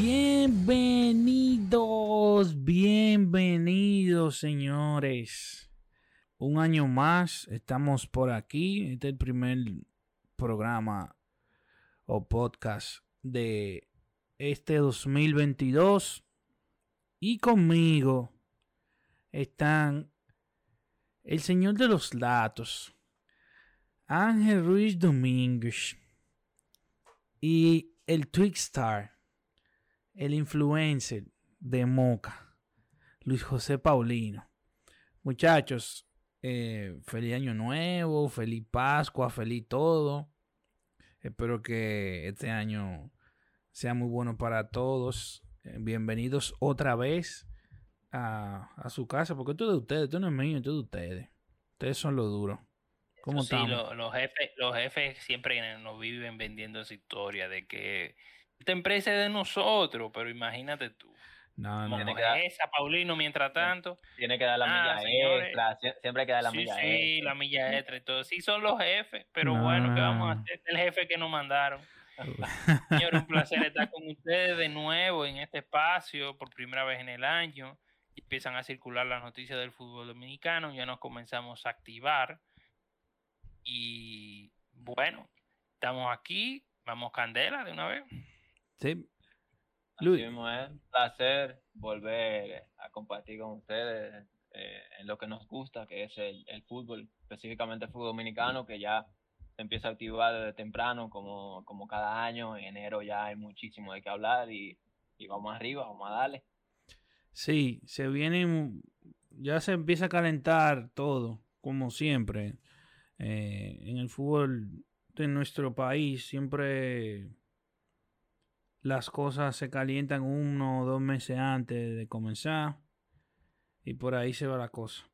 Bienvenidos, bienvenidos señores. Un año más, estamos por aquí. Este es el primer programa o podcast de este 2022. Y conmigo están el señor de los datos, Ángel Ruiz Domínguez y el Twixstar, el influencer de Moca, Luis José Paulino. Muchachos, eh, feliz año nuevo, feliz Pascua, feliz todo. Espero que este año sea muy bueno para todos. Eh, bienvenidos otra vez a, a, su casa, porque esto es de ustedes, esto no es mío, esto es de ustedes. Ustedes son los duros. ¿Cómo sí, lo, los, jefes, los jefes siempre nos viven vendiendo esa historia de que esta empresa es de nosotros, pero imagínate tú. No, no. Como esa, Paulino, mientras tanto. Tiene que dar la Ah, milla señores. extra, sie- siempre hay que dar la sí, milla sí, extra. la milla extra y todo. Sí, son los jefes, pero No. bueno, ¿qué vamos a hacer? El jefe que nos mandaron. Señor, un placer estar con ustedes de nuevo en este espacio por primera vez en el año. Empiezan a circular las noticias del fútbol dominicano, ya nos comenzamos a activar. Y bueno, estamos aquí, vamos candela de una vez. Sí. Así Luis. mismo es un placer volver a compartir con ustedes eh, en lo que nos gusta, que es el, el fútbol, específicamente el fútbol dominicano, que ya se empieza a activar desde temprano, como, como cada año. En enero ya hay muchísimo de qué hablar y, y vamos arriba, vamos a darle. Sí, se vienen, ya se empieza a calentar todo, como siempre. Eh, en el fútbol de nuestro país siempre las cosas se calientan uno o dos meses antes de comenzar y por ahí se va la cosa.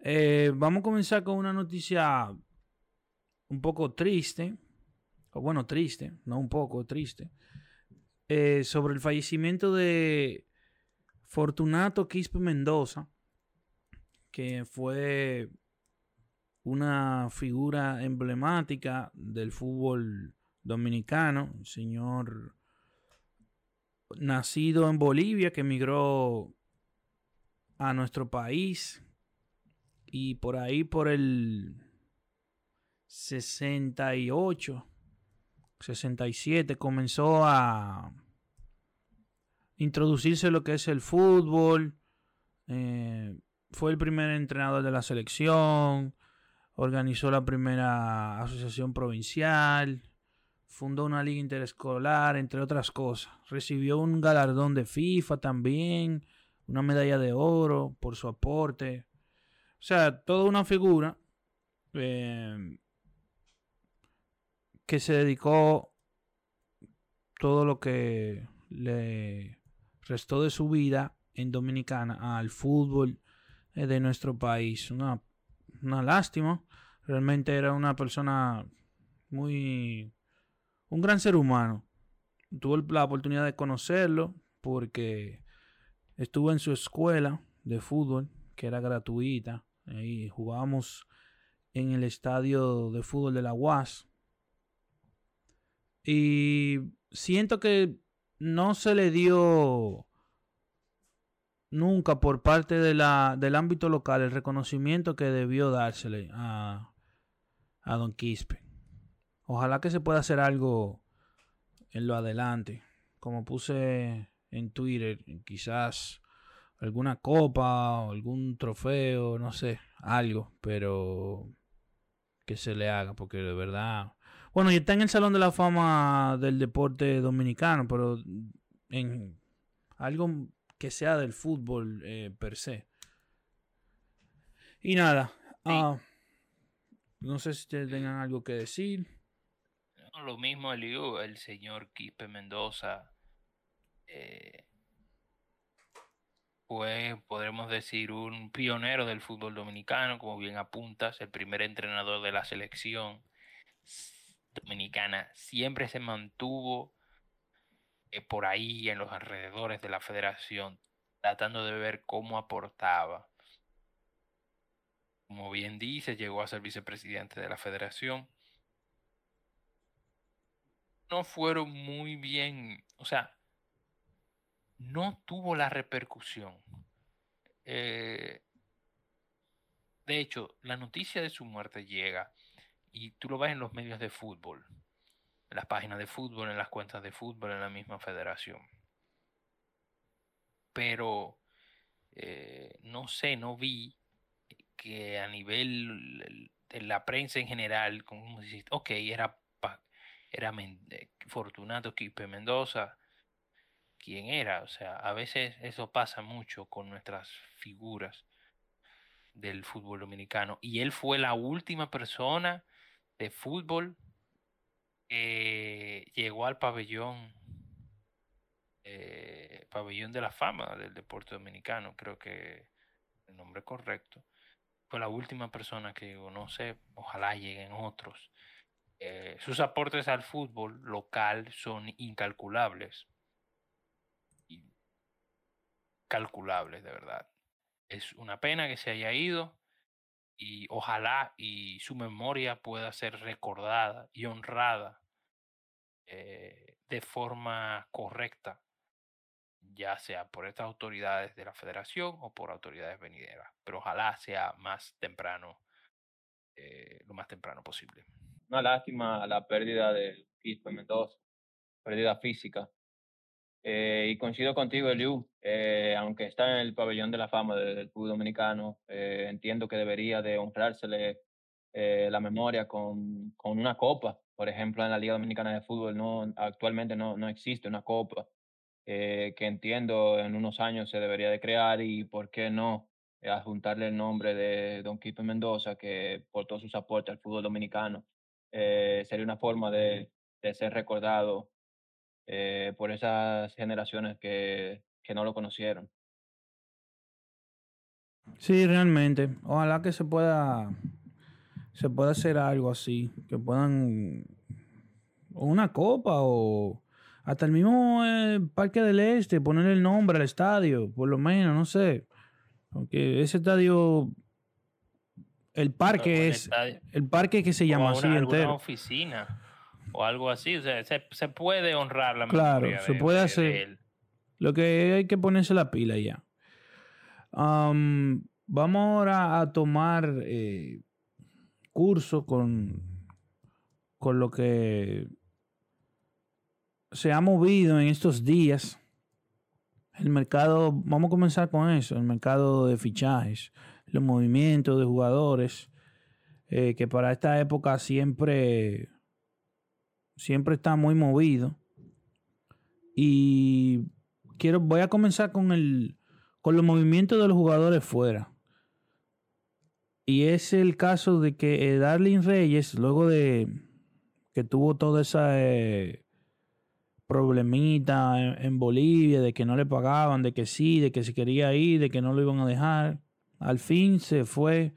Eh, vamos a comenzar con una noticia un poco triste, o bueno, triste, no un poco triste, eh, sobre el fallecimiento de Fortunato Quispe Mendoza, que fue una figura emblemática del fútbol dominicano, señor nacido en Bolivia que emigró a nuestro país y por ahí por el 68 67 comenzó a introducirse lo que es el fútbol. eh, fue el primer entrenador de la selección. Organizó la primera asociación provincial. Fundó una liga interescolar, entre otras cosas. Recibió un galardón de FIFA también. Una medalla de oro por su aporte. O sea, toda una figura eh, que se dedicó todo lo que le restó de su vida en Dominicana al fútbol eh, de nuestro país. Una, una lástima. Realmente era una persona muy... un gran ser humano. Tuve la oportunidad de conocerlo porque estuve en su escuela de fútbol que era gratuita. Ahí jugábamos en el estadio de fútbol de la UAS. Y siento que no se le dio nunca por parte del ámbito local el reconocimiento que debió dársele a, a Don Quispe. Ojalá que se pueda hacer algo en lo adelante. Como puse en Twitter, quizás alguna copa o algún trofeo, no sé, algo, pero que se le haga, porque de verdad... Bueno, y está en el Salón de la Fama del Deporte Dominicano, pero en algo que sea del fútbol eh, per se. Y nada, ah, no sé si ustedes tengan algo que decir. Lo mismo el señor Quispe Mendoza fue, podremos decir, un pionero del fútbol dominicano, como bien apuntas, el primer entrenador de la selección dominicana. Siempre se mantuvo eh, por ahí en los alrededores de la federación, tratando de ver cómo aportaba. Como bien dice, llegó a ser vicepresidente de la federación. No fueron muy bien, o sea, no tuvo la repercusión. Eh, de hecho, la noticia de su muerte llega y tú lo ves en los medios de fútbol, en las páginas de fútbol, en las cuentas de fútbol, en la misma federación. Pero eh, no sé, no vi que a nivel de la prensa en general, como decir, ok, era, era eh, Fortunato Quipe Mendoza, quién era. O sea, a veces eso pasa mucho con nuestras figuras del fútbol dominicano. Y él fue la última persona de fútbol que llegó al pabellón, eh, pabellón de la fama del deporte dominicano, creo que el nombre correcto. Fue la última persona que llegó, no sé, ojalá lleguen otros. Eh, sus aportes al fútbol local son incalculables calculables, de verdad. Es una pena que se haya ido y ojalá y su memoria pueda ser recordada y honrada eh, de forma correcta, ya sea por estas autoridades de la federación o por autoridades venideras, pero ojalá sea más temprano, eh, lo más temprano posible. Una lástima la pérdida de Quispe Mendoza, pérdida física, eh, y coincido contigo, Eliu, eh, aunque está en el pabellón de la fama del, fútbol dominicano, eh, entiendo que debería de honrársele la memoria con, con, una copa. Por ejemplo, en la Liga Dominicana de Fútbol no, actualmente no, no existe una copa que entiendo en unos años se debería de crear y por qué no adjuntarle el nombre de Don Quipe Mendoza, que por todos sus aportes al fútbol dominicano, sería una forma de, de ser recordado eh, por esas generaciones que, que no lo conocieron. Sí, realmente. Ojalá que se pueda se pueda hacer algo así, que puedan una copa o hasta el mismo eh, Parque del Este, poner el nombre al estadio, por lo menos, no sé. Porque ese estadio, el parque es, el parque que se llama así entero. oficina o algo así. O sea, se, puede honrar la Claro, se puede hacer. Lo que hay que ponerse la pila ya. vamos ahora a tomar eh, curso con, con lo que se ha movido en estos días. El mercado, vamos a comenzar con eso, el mercado de fichajes, los movimientos de jugadores, eh, que para esta época siempre siempre está muy movido. Y quiero, voy a comenzar con el con los movimientos de los jugadores fuera. Y es el caso de que eh, Darling Reyes, luego de que tuvo toda esa eh, problemita en, Bolivia, de que no le pagaban, de que sí, de que se quería ir, de que no lo iban a dejar, al fin se fue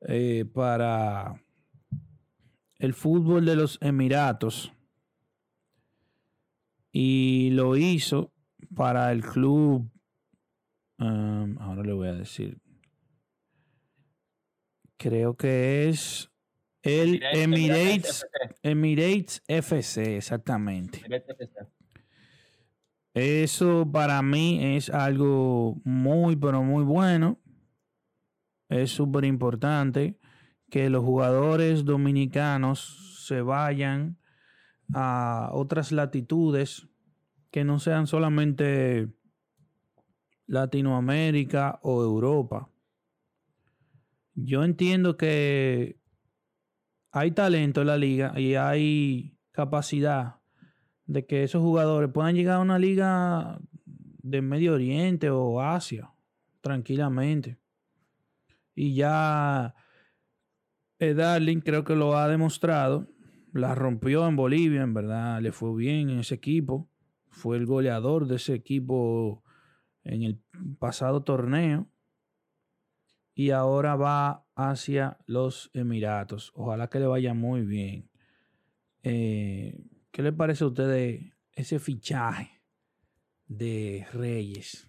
eh, para el fútbol de los Emiratos. Y lo hizo para el club. Um, ahora le voy a decir. Creo que es el Emirates, Emirates FC, exactamente. Eso para mí es algo muy, pero muy bueno. Es súper importante que los jugadores dominicanos se vayan a otras latitudes que no sean solamente Latinoamérica o Europa. Yo entiendo que hay talento en la liga y hay capacidad de que esos jugadores puedan llegar a una liga de Medio Oriente o Asia tranquilamente. Y ya eh, Darling creo que lo ha demostrado. La rompió en Bolivia, en verdad, le fue bien en ese equipo. Fue el goleador de ese equipo en el pasado torneo. Y ahora va hacia los Emiratos. Ojalá que le vaya muy bien. Eh, ¿Qué le parece a usted ese fichaje de Reyes?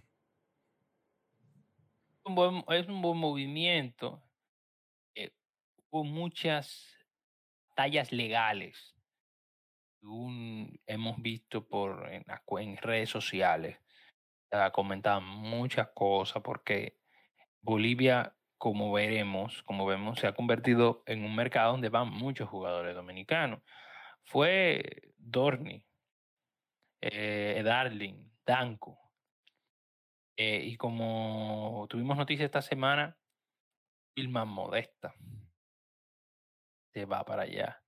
Es un buen movimiento hubo muchas tallas legales. hemos visto por en, redes sociales a comentar muchas cosas porque Bolivia, como veremos, como vemos, se ha convertido en un mercado donde van muchos jugadores dominicanos. Fue Dorni, eh, Darling, Danco. Eh, y como tuvimos noticias esta semana, Vilma Modesta se va para allá.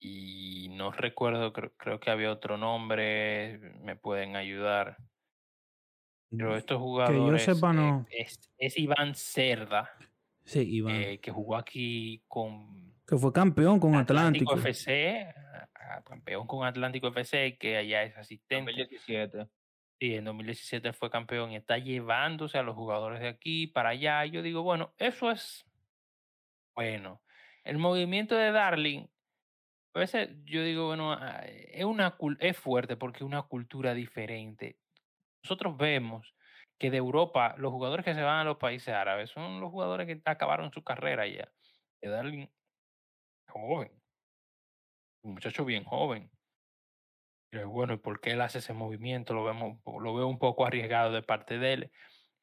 Y no recuerdo, creo, creo que había otro nombre, me pueden ayudar. Pero estos Que yo jugadores sepa, eh, no. es, es Iván Cerda, Sí, Iván. eh, que jugó aquí con que fue campeón con Atlántico, Atlántico. FC, a- a- campeón con Atlántico FC, que allá es asistente. 2017. Sí, en 2017 fue campeón y está llevándose a los jugadores de aquí para allá. Y yo digo, bueno, eso es bueno. El movimiento de Darling, a veces yo digo, bueno, ah, es, una, es fuerte porque es una cultura diferente. Nosotros vemos que de Europa, los jugadores que se van a los países árabes son los jugadores que acabaron su carrera ya. De Darling, joven, un muchacho bien joven. Pero bueno, ¿y por qué él hace ese movimiento? Lo vemos, lo veo un poco arriesgado de parte de él.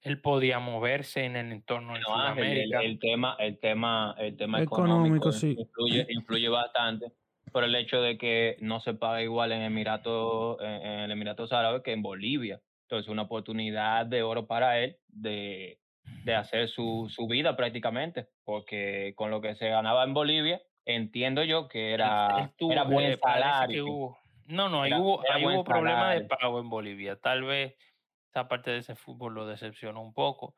Él podía moverse en el entorno de No, el, Sudamérica. el tema, el tema, el tema Económico, económico, sí. influye, influye bastante por el hecho de que no se paga igual en Emiratos, en, en el Emiratos Árabes que en Bolivia. Entonces, una oportunidad de oro para él de, de hacer su, su vida prácticamente, porque con lo que se ganaba en Bolivia, entiendo yo que era, era buen eh, salario. No, no, ahí Era- hubo, era ahí hubo problemas de pago en Bolivia. Tal vez esa parte de ese fútbol lo decepcionó un poco.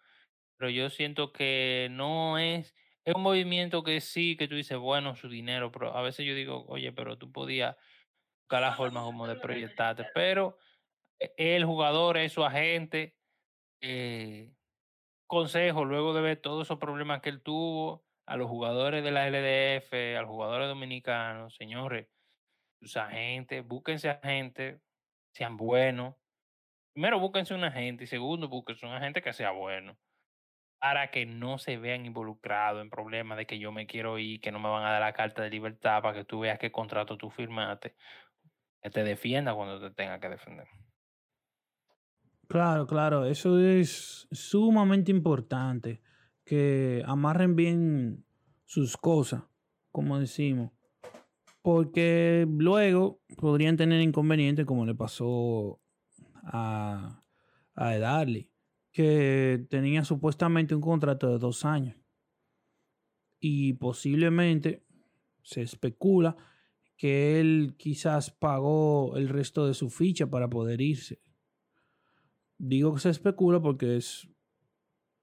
Pero yo siento que no es, es un movimiento que sí, que tú dices, bueno, su dinero, pero a veces yo digo, oye, pero tú podías buscar la forma como de proyectarte. Pero eh, el jugador es su agente. eh, consejo, luego de ver todos esos problemas que él tuvo, a los jugadores de la LDF, a los jugadores dominicanos, señores, sus agentes, búsquense agentes, sean buenos. Primero, búsquense un agente y segundo, búsquense un agente que sea bueno para que no se vean involucrados en problemas de que yo me quiero ir, que no me van a dar la carta de libertad para que tú veas qué contrato tú firmaste, que te defienda cuando te tenga que defender. Claro, claro, eso es sumamente importante, que amarren bien sus cosas, como decimos, porque luego podrían tener inconvenientes como le pasó a, a que tenía supuestamente un contrato de dos años y posiblemente se especula que él quizás pagó el resto de su ficha para poder irse. Digo que se especula porque es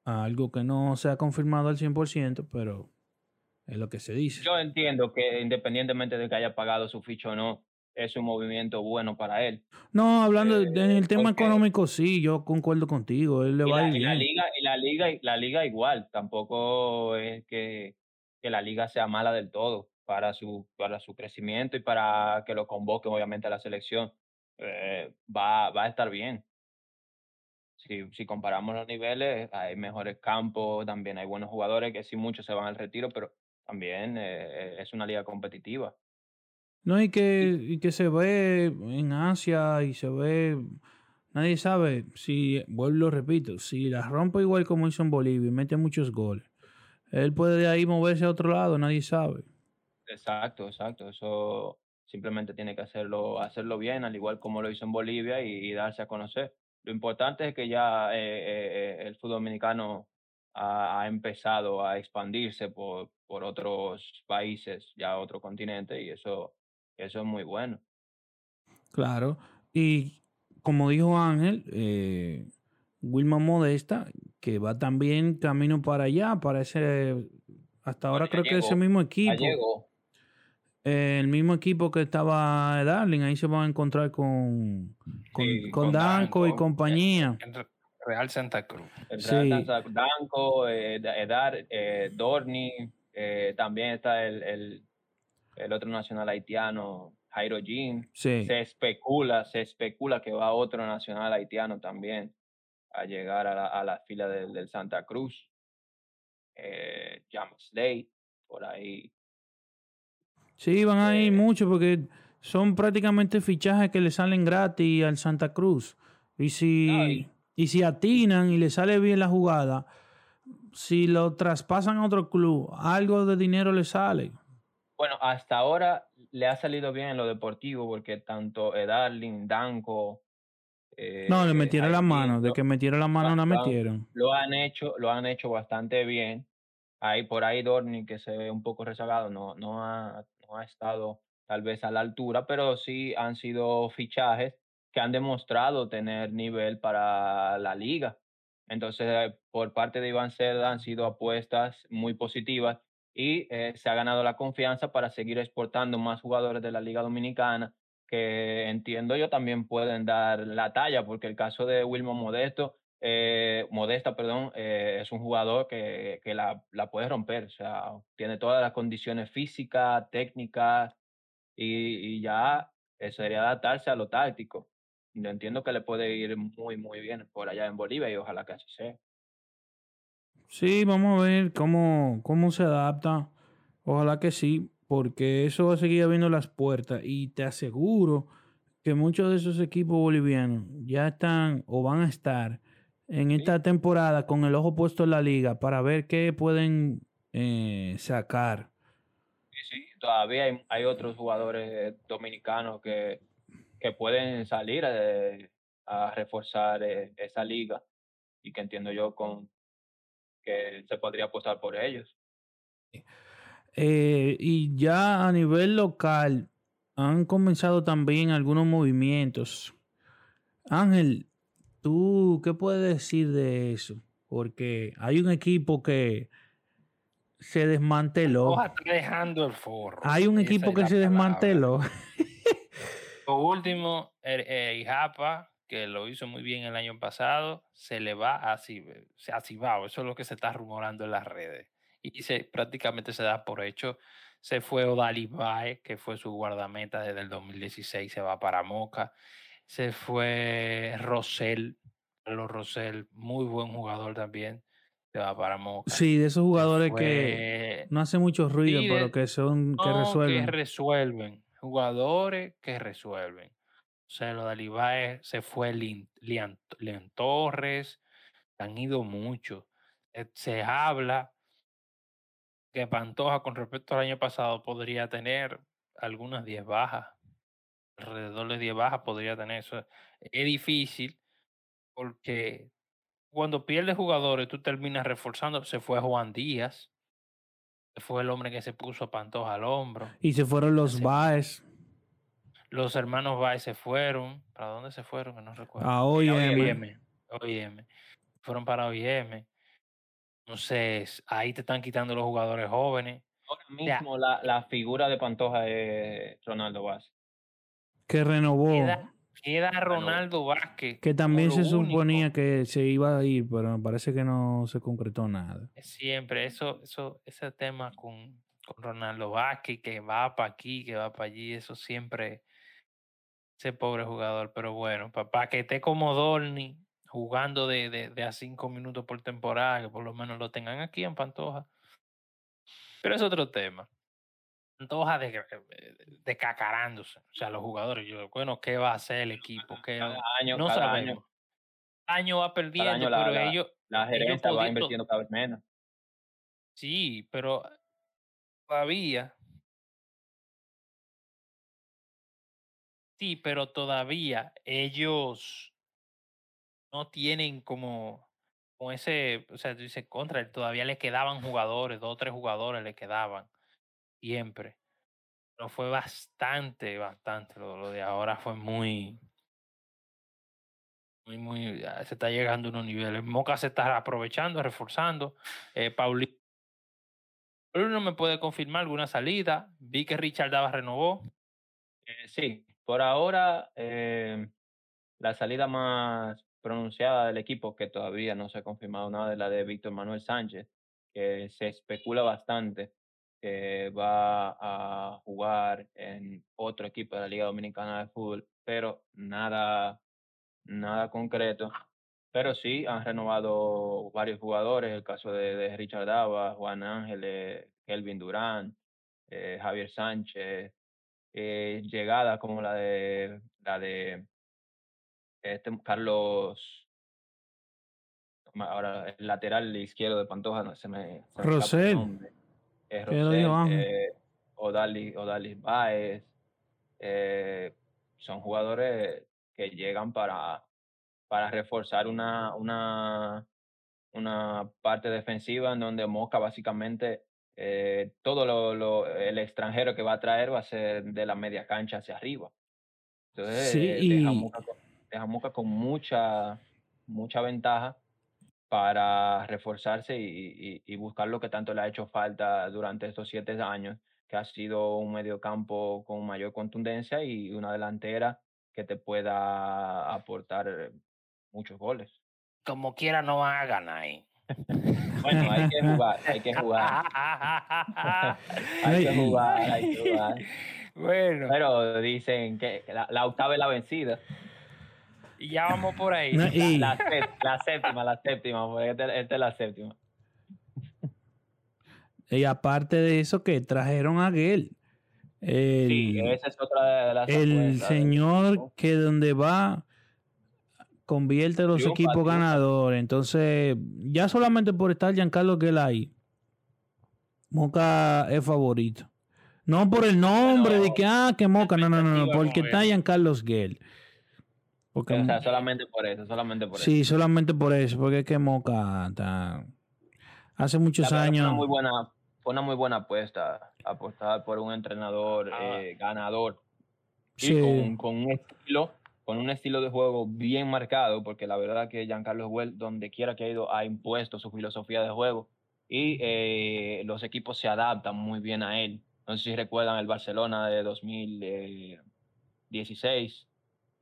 algo que no se ha confirmado al 100%, pero es lo que se dice. Yo entiendo que independientemente de que haya pagado su ficha o no, es un movimiento bueno para él. No, hablando de- en el tema económico, sí, yo concuerdo contigo. Él le Y va la, y la liga, y la liga, la liga igual, tampoco es que, que la liga sea mala del todo para su, para su crecimiento y para que lo convoquen obviamente a la selección. Eh, va, va a estar bien. Si, si comparamos los niveles, hay mejores campos, también hay buenos jugadores que sí muchos se van al retiro, pero también eh, es una liga competitiva. No, y que, y que se ve en Asia y se ve. Nadie sabe si, vuelvo repito, si la rompe igual como hizo en Bolivia y mete muchos goles, él puede de ahí moverse a otro lado, nadie sabe. Exacto, exacto. Eso simplemente tiene que hacerlo, hacerlo bien, al igual como lo hizo en Bolivia y, y darse a conocer. Lo importante es que ya eh, eh, eh, el fútbol dominicano ha, ha empezado a expandirse por, por otros países, ya otro continente, y eso, eso es muy bueno. Claro. Y como dijo Ángel, eh, Wilma Modesta, que va también camino para allá, para ese. Hasta ahora creo que ese llegó, mismo equipo. llegó. eh, el mismo equipo que estaba Darling, ahí se van a encontrar con, con, Sí, con con Danco y compañía. En Real Santa Cruz. Sí. Danco, eh, Da- Edar, eh, Dorni, eh, también está el, el, el otro nacional haitiano, Jairo Jean. Sí. Se especula, se especula que va otro nacional haitiano también a llegar a la, a la fila del, del Santa Cruz. Eh, James Day, por ahí. Sí, van a ir Eh, mucho porque son prácticamente fichajes que le salen gratis al Santa Cruz. Y si, Y si atinan y le sale bien la jugada, si lo traspasan a otro club, algo de dinero le sale. Bueno, hasta ahora le ha salido bien en lo deportivo porque tanto Edarling, Danko. no, le eh, metieron la mano. De que metieron la mano, la lo han- metieron. lo han hecho, lo han hecho bastante bien. Ahí por ahí Dorni, que se ve un poco rezagado, no, no, ha, no ha estado tal vez a la altura, pero sí han sido fichajes que han demostrado tener nivel para la liga. Entonces, por parte de Iván Cerda han sido apuestas muy positivas y eh, se ha ganado la confianza para seguir exportando más jugadores de la Liga Dominicana que entiendo yo también pueden dar la talla, porque el caso de Wilmo Modesto, eh, Modesta, perdón, eh, es un jugador que, que la, la puede romper, o sea, tiene todas las condiciones físicas, técnicas y, y ya eh, sería adaptarse a lo táctico. Yo entiendo que le puede ir muy, muy bien por allá en Bolivia y ojalá que así sea. Sí, vamos a ver cómo, cómo se adapta. Ojalá que sí, porque eso va a seguir abriendo las puertas. Y te aseguro que muchos de esos equipos bolivianos ya están o van a estar en esta temporada con el ojo puesto en la liga para ver qué pueden eh, sacar. Sí, sí, todavía hay, hay otros jugadores dominicanos que, que pueden salir eh, a reforzar eh, esa liga y que entiendo yo con que se podría apostar por ellos. Eh, y ya a nivel local han comenzado también algunos movimientos. Ángel, ¿tú qué puedes decir de eso? Porque hay un equipo que se desmanteló. Está dejando el forro. Hay un equipo que se palabra. desmanteló. Por último, el, eh, Ijapa, que lo hizo muy bien el año pasado, se le va a ha cibao. Eso es lo que se está rumorando en las redes. Y se, prácticamente se da por hecho. Se fue Odali Bae, que fue su guardameta desde el 2016, se va para Moca. Se fue Rosell, Carlos Rosell, muy buen jugador también, se va para Moca. Sí, de esos jugadores que no hacen mucho ruido, pero que son, que no, resuelven. que resuelven. Jugadores que resuelven. O sea, lo de Alibae se fue Lian Torres, han ido muchos. Eh, Se habla que Pantoja con respecto al año pasado podría tener algunas 10 bajas. Alrededor de 10 bajas podría tener eso. Es difícil porque cuando pierdes jugadores tú terminas reforzando. Se fue Juan Díaz. Fue el hombre que se puso a Pantoja al hombro. Y se fueron los. Baez Los hermanos Baez se fueron. ¿Para dónde se fueron? Que no recuerdo. a OIM. OIM. OIM. Fueron para OIM. Entonces, ahí te están quitando los jugadores jóvenes. Ahora sea, mismo la, la figura de Pantoja es Ronaldo Vázquez. que renovó. Queda, queda Ronaldo Vázquez. Que también se único. suponía que se iba a ir, pero parece que no se concretó nada. Siempre, eso, eso, ese tema con, con Ronaldo Vázquez, que va para aquí, que va para allí, eso siempre, ese pobre jugador. Pero bueno, para que esté como Dorni, jugando de, de, de a cinco minutos por temporada, que por lo menos lo tengan aquí en Pantoja. Pero es otro tema. Pantoja de, de cacarándose, o sea, los jugadores. Yo, bueno, ¿qué va a hacer el equipo? ¿Qué, Cada año, no cada sabemos. año, año va perdiendo, año la- pero la- ellos, la gerencia va invirtiendo cada vez menos. Sí, pero todavía. Sí, pero todavía ellos no tienen como, como ese, o sea, tú dices contra, todavía le quedaban jugadores, dos o tres jugadores le quedaban siempre. Pero fue bastante, bastante. Lo, de ahora fue muy, muy, muy, ya se está llegando a unos niveles. Moca se está aprovechando, reforzando. Eh, Pauli Pauli no me puede confirmar alguna salida. Vi que Richard Dava renovó. Eh, sí, por ahora eh, la salida más pronunciada del equipo, que todavía no se ha confirmado nada, es la de Víctor Manuel Sánchez, que se especula bastante que va a jugar en otro equipo de la Liga Dominicana de Fútbol, pero nada, nada concreto. Pero sí han renovado varios jugadores, el caso de, de Richard Dava, Juan Ángeles, Kelvin Durán, eh, Javier Sánchez, eh, llegadas como la de la de este Carlos ahora el lateral izquierdo de Pantoja, no se me... Se me Rosell. Eh, ¿Qué lo dijo Rosell, Ángel? eh, Odalis, Odalis Baez, eh, son jugadores que llegan para, para reforzar una, una, una parte defensiva en donde Moca básicamente eh, todo lo, lo- el extranjero que va a traer va a ser de la media cancha hacia arriba. Entonces Sí, eh, deja, y- con, deja con mucha, mucha ventaja para reforzarse y, y- y buscar lo que tanto le ha hecho falta durante estos siete años, que ha sido un mediocampo con mayor contundencia y una delantera que te pueda aportar muchos goles. Como quiera no van a ganar ahí. Bueno, hay que jugar, hay que jugar, hay que jugar, hay que jugar. bueno, Pero dicen que la, la octava es la vencida. Y ya vamos por ahí. No, y- La, sé- la séptima, la séptima, porque esta, esta es la séptima. Y aparte de eso, que trajeron a Gel. El, Sí, esa es otra de las el señor que donde va convierte los Triunfa, equipos ganadores. Entonces, ya solamente por estar Giancarlo Gel ahí, Moca es favorito. No por el nombre de que, ah, que Moca, no, no, no, no, porque está. Giancarlo Gel. Porque, O sea, solamente por eso, solamente por eso. sí, solamente por eso, porque es que Moca está- hace muchos La verdad fue años. Una muy buena, fue una muy buena apuesta, apostar por un entrenador Ah. eh, ganador y Sí. con, con un estilo, con un estilo de juego bien marcado, porque la verdad que Giancarlo Well, donde quiera que ha ido, ha impuesto su filosofía de juego y eh, los equipos se adaptan muy bien a él. No sé si recuerdan el Barcelona de 2016,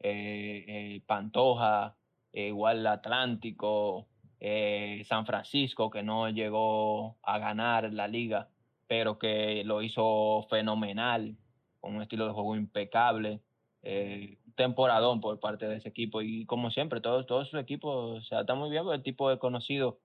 eh, eh, Pantoja, eh, igual Atlántico, eh, San Francisco, que no llegó a ganar la liga, pero que lo hizo fenomenal, con un estilo de juego impecable. Eh, temporadón por parte de ese equipo y como siempre, todos, todos sus equipos se adaptan muy bien, porque el tipo es conocido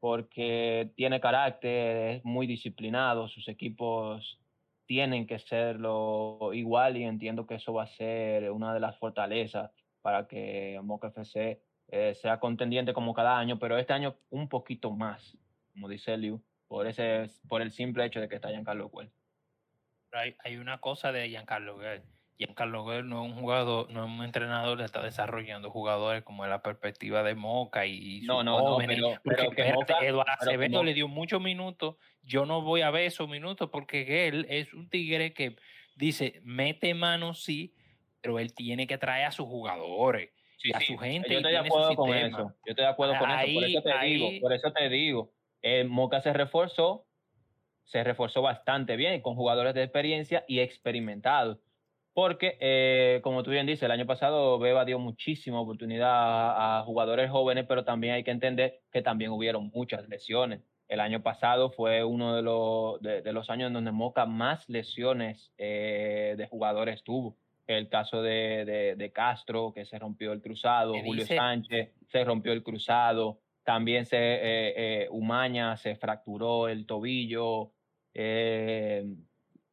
porque tiene carácter, es muy disciplinado, sus equipos tienen que serlo igual y entiendo que eso va a ser una de las fortalezas para que Moca FC eh, sea contendiente como cada año, pero este año un poquito más, como dice Liu, por, ese, por el simple hecho de que está Giancarlo. Pero hay, hay una cosa de Giancarlo Guerrero. Giancarlo Guerrero no es un jugador, no es un entrenador que está desarrollando jugadores como la perspectiva de Moca y No, no, no, pero- pero que espérate, Moca- Eduardo Acevedo le dio muchos minutos. Yo no voy a ver esos minutos porque él es un tigre que dice, mete mano sí, pero él tiene que traer a sus jugadores. Sí, y a su gente Yo estoy de acuerdo con sistema. eso. Yo estoy de acuerdo con eso. Por eso te ahí- digo, por eso te digo. eh, Moca se reforzó, se reforzó bastante bien con jugadores de experiencia y experimentados. Porque, eh, como tú bien dices, el año pasado Beba dio muchísima oportunidad a, a jugadores jóvenes, pero también hay que entender que también hubieron muchas lesiones. El año pasado fue uno de los, de, de los años en donde Moca más lesiones eh, de jugadores tuvo. El caso de, de, de Castro, que se rompió el cruzado, ¿Qué Julio dice? Sánchez se rompió el cruzado, también se, eh, eh, Umaña se fracturó el tobillo, eh,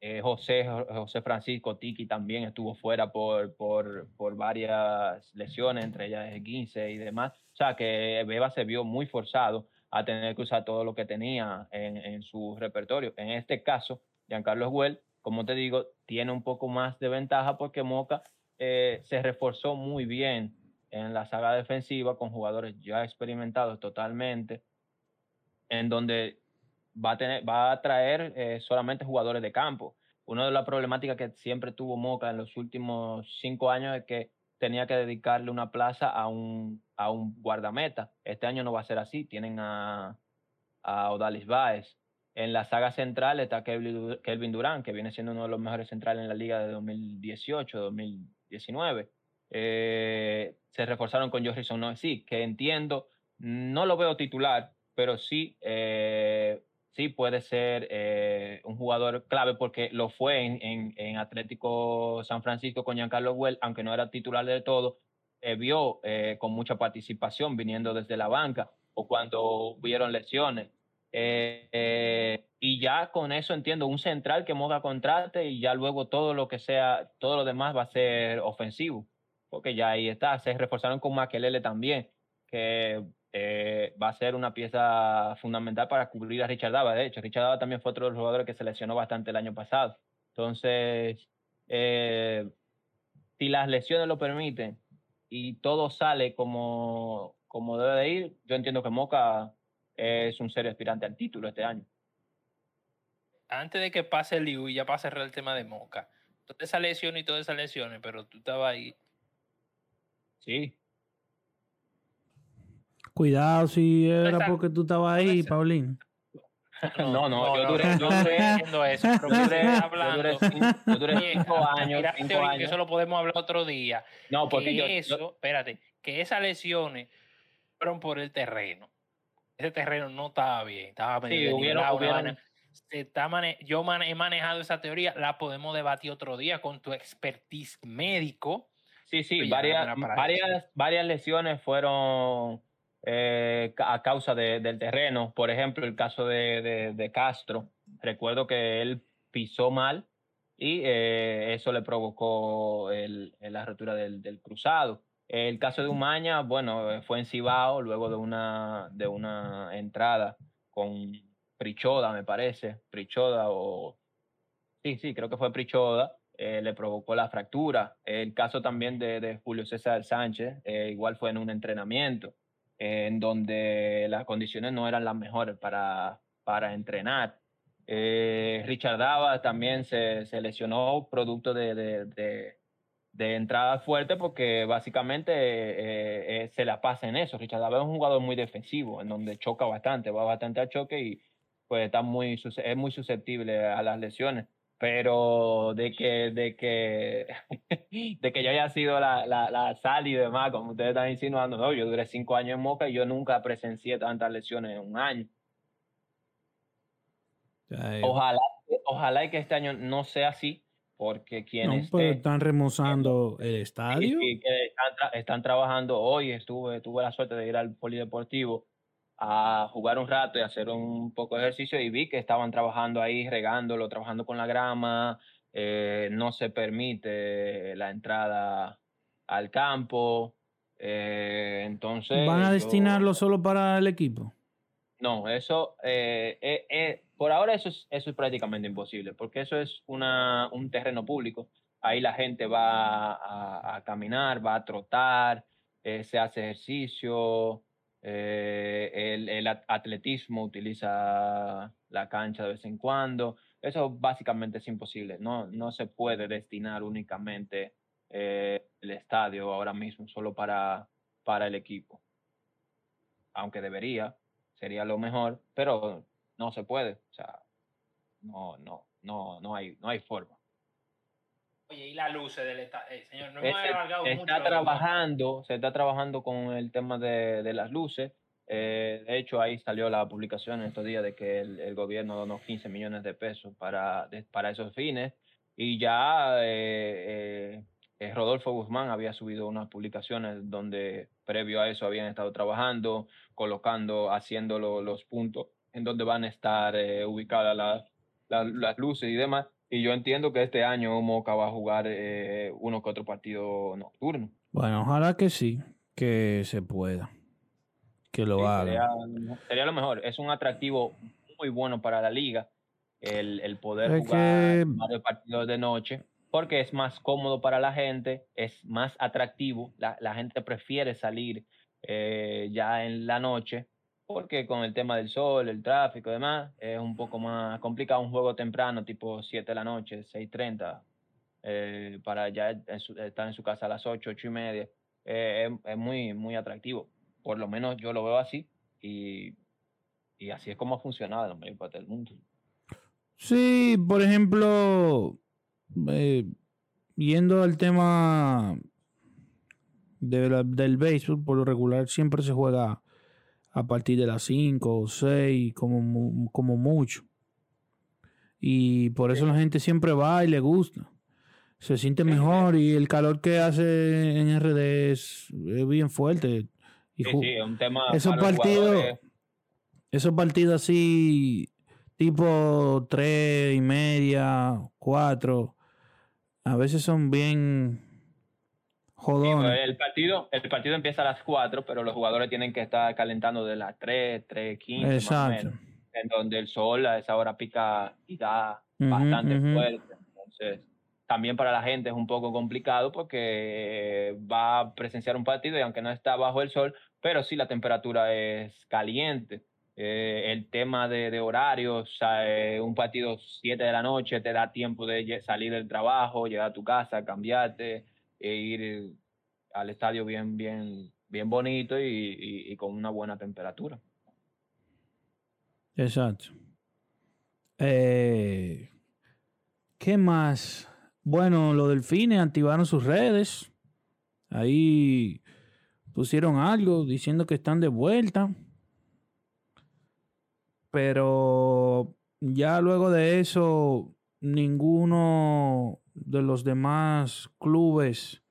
eh, José, José Francisco Tiki también estuvo fuera por, por, por varias lesiones, entre ellas el 15 y demás. O sea que Beba se vio muy forzado a tener que usar todo lo que tenía en, en su repertorio. En este caso, Giancarlo Well, como te digo, tiene un poco más de ventaja porque Moca eh, se reforzó muy bien en la saga defensiva con jugadores ya experimentados totalmente, en donde va a, tener, va a traer eh, solamente jugadores de campo. Una de las problemáticas que siempre tuvo Moca en los últimos cinco años es que tenía que dedicarle una plaza a un, a un guardameta. Este año no va a ser así. Tienen a, a Odalis Baez. En la saga central está Kelvin Durán, que viene siendo uno de los mejores centrales en la liga de 2018-2019. Eh, se reforzaron con Jorrison no sí, que entiendo, no lo veo titular, pero sí, eh, sí puede ser eh, un jugador clave porque lo fue en, en, en, Atlético San Francisco con Giancarlo Well, aunque no era titular de todo, eh, vio eh, con mucha participación viniendo desde la banca o cuando hubieron lesiones. Eh, y ya con eso entiendo un central que Moga contrate y ya luego todo lo que sea, todo lo demás va a ser ofensivo porque ya ahí está, se reforzaron con Maquelele también, que eh, va a ser una pieza fundamental para cubrir a Richard Dava. De hecho, Richard Dava también fue otro de los jugadores que se lesionó bastante el año pasado. Entonces, eh, si las lesiones lo permiten y todo sale como, como debe de ir, yo entiendo que Moca es un serio aspirante al título este año. Antes de que pase el Liu y ya pase el tema de Moca, todas esas lesiones y todas esas lesiones, pero tú estabas ahí. Sí, Cuidado si era porque tú estabas ahí, Paulín. No, no, yo duré, yo duré haciendo eso, pero yo duré, hablando. yo duré cinco, yo duré Oye, cinco años, mira, cinco teoría, que años. eso lo podemos hablar otro día. No, porque que yo, eso, yo- espérate, que esas lesiones fueron por el terreno. Ese terreno no estaba bien, estaba medio Sí, hubieron- hubieron-. Se está mane- yo he manejado esa teoría, la podemos debatir otro día con tu expertise médico. sí, sí, Oye, varias, varias, varias lesiones fueron eh, a causa de- del terreno. Por ejemplo, el caso de, de- de Castro. Recuerdo que él pisó mal y eh, eso le provocó el- la rotura del, del cruzado. El caso de Umaña, bueno, eh, fue en Cibao luego de una, de una entrada con Prichoda, me parece. Prichoda o... Sí, sí, creo que fue Prichoda. eh, le provocó la fractura. El caso también de, de Julio César Sánchez, igual fue en un entrenamiento, en donde las condiciones no eran las mejores para, para entrenar. Eh, Richard Dava también se, se lesionó producto de, de, de, de entrada fuerte porque básicamente eh, eh, se la pasa en eso. Richard Dava es un jugador muy defensivo, en donde choca bastante, va bastante al choque y pues está muy, es muy susceptible a las lesiones. Pero de que, de que, de que yo haya sido la, la, la sal y demás, como ustedes están insinuando, no, yo duré cinco años en Moca y yo nunca presencié tantas lesiones en un año. Ojalá, ojalá y que este año no sea así, porque no, quienes pues están remozando el estadio. y que están, están trabajando hoy, estuve, tuve la suerte de ir al polideportivo a jugar un rato y hacer un poco de ejercicio y vi que estaban trabajando ahí, regándolo, trabajando con la grama, eh, no se permite la entrada al campo, eh, entonces... ¿Van a yo- destinarlo solo para el equipo? no, eso, eh, eh, por ahora eso es, eso es prácticamente imposible, porque eso es una, un terreno público. Ahí la gente va a, a caminar, va a trotar, se hace ejercicio, eh, el, el at- atletismo utiliza la cancha de vez en cuando. Eso básicamente es imposible. No, no se puede destinar únicamente eh, el estadio ahora mismo solo para, para el equipo. Aunque debería, sería lo mejor, pero no se puede. O sea, no, no, no, no hay, no hay forma. Oye, y las luces del estadio. Eh, señor, no hemos se- alargado se mucho. está trabajando, se está trabajando con el tema de, de las luces. Eh, de hecho, ahí salió la publicación estos días de que el, el gobierno donó 15 millones de pesos para, de- para esos fines. Y ya eh, eh, eh, Rodolfo Guzmán había subido unas publicaciones donde previo a eso habían estado trabajando, colocando, haciendo lo- los puntos en donde van a estar eh, ubicadas las, las, las luces y demás. Y yo entiendo que este año Moca va a jugar eh, uno que otro partido nocturno. Bueno, ojalá que sí, que se pueda. Que lo Sí, hagan. sería, sería lo mejor. Es un atractivo muy bueno para la liga el, el poder Es jugar que- varios partidos de noche porque es más cómodo para la gente, es más atractivo. La, la gente prefiere salir eh, ya en la noche porque con el tema del sol, el tráfico y demás, es un poco más complicado. Un juego temprano, tipo 7 de la noche, 6.30, eh, para ya estar en su casa a las 8, 8 y media, eh, es, muy, muy atractivo. Por lo menos yo lo veo así y, y así es como ha funcionado en la mayor parte del mundo. Sí, por ejemplo, eh, yendo al tema del béisbol, por lo regular siempre se juega a partir de las 5 o 6, como, como mucho. Y por eso la gente siempre va y le gusta. Se siente mejor y el calor que hace en RD es, es bien fuerte. Y Sí, un tema. esos partidos, esos partidos así, tipo tres y media, cuatro, a veces son bien Jodón. El partido, el partido empieza a las 4, pero los jugadores tienen que estar calentando de las 3, 3, 15 más o menos. En donde el sol a esa hora pica y da bastante fuerte. Entonces, también para la gente es un poco complicado porque va a presenciar un partido y aunque no está bajo el sol, pero sí la temperatura es caliente. Eh, el tema de, de horarios, o sea, eh, un partido 7 de la noche te da tiempo de salir del trabajo, llegar a tu casa, cambiarte e ir al estadio bien, bien, bien bonito y, y- y con una buena temperatura. Exacto. Eh, ¿Qué más? Bueno, los delfines activaron sus redes. Ahí pusieron algo diciendo que están de vuelta. Pero ya luego de eso, ninguno de los demás clubes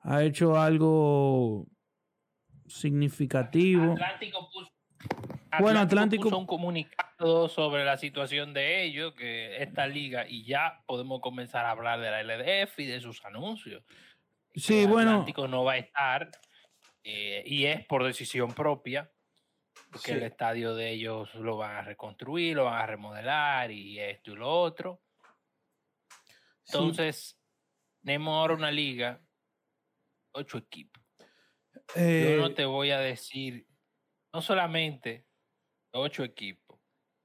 ha hecho algo significativo. Atlántico puso, Bueno, Atlántico puso un comunicado sobre la situación de ellos, que esta liga, y ya podemos comenzar a hablar de la LDF y de sus anuncios. Sí, bueno. Atlántico no va a estar, eh, y es por decisión propia, porque Sí. el estadio de ellos lo van a reconstruir, lo van a remodelar, y esto y lo otro. Entonces, tenemos ahora una liga, ocho equipos. Eh, Yo no te voy a decir, no solamente ocho equipos,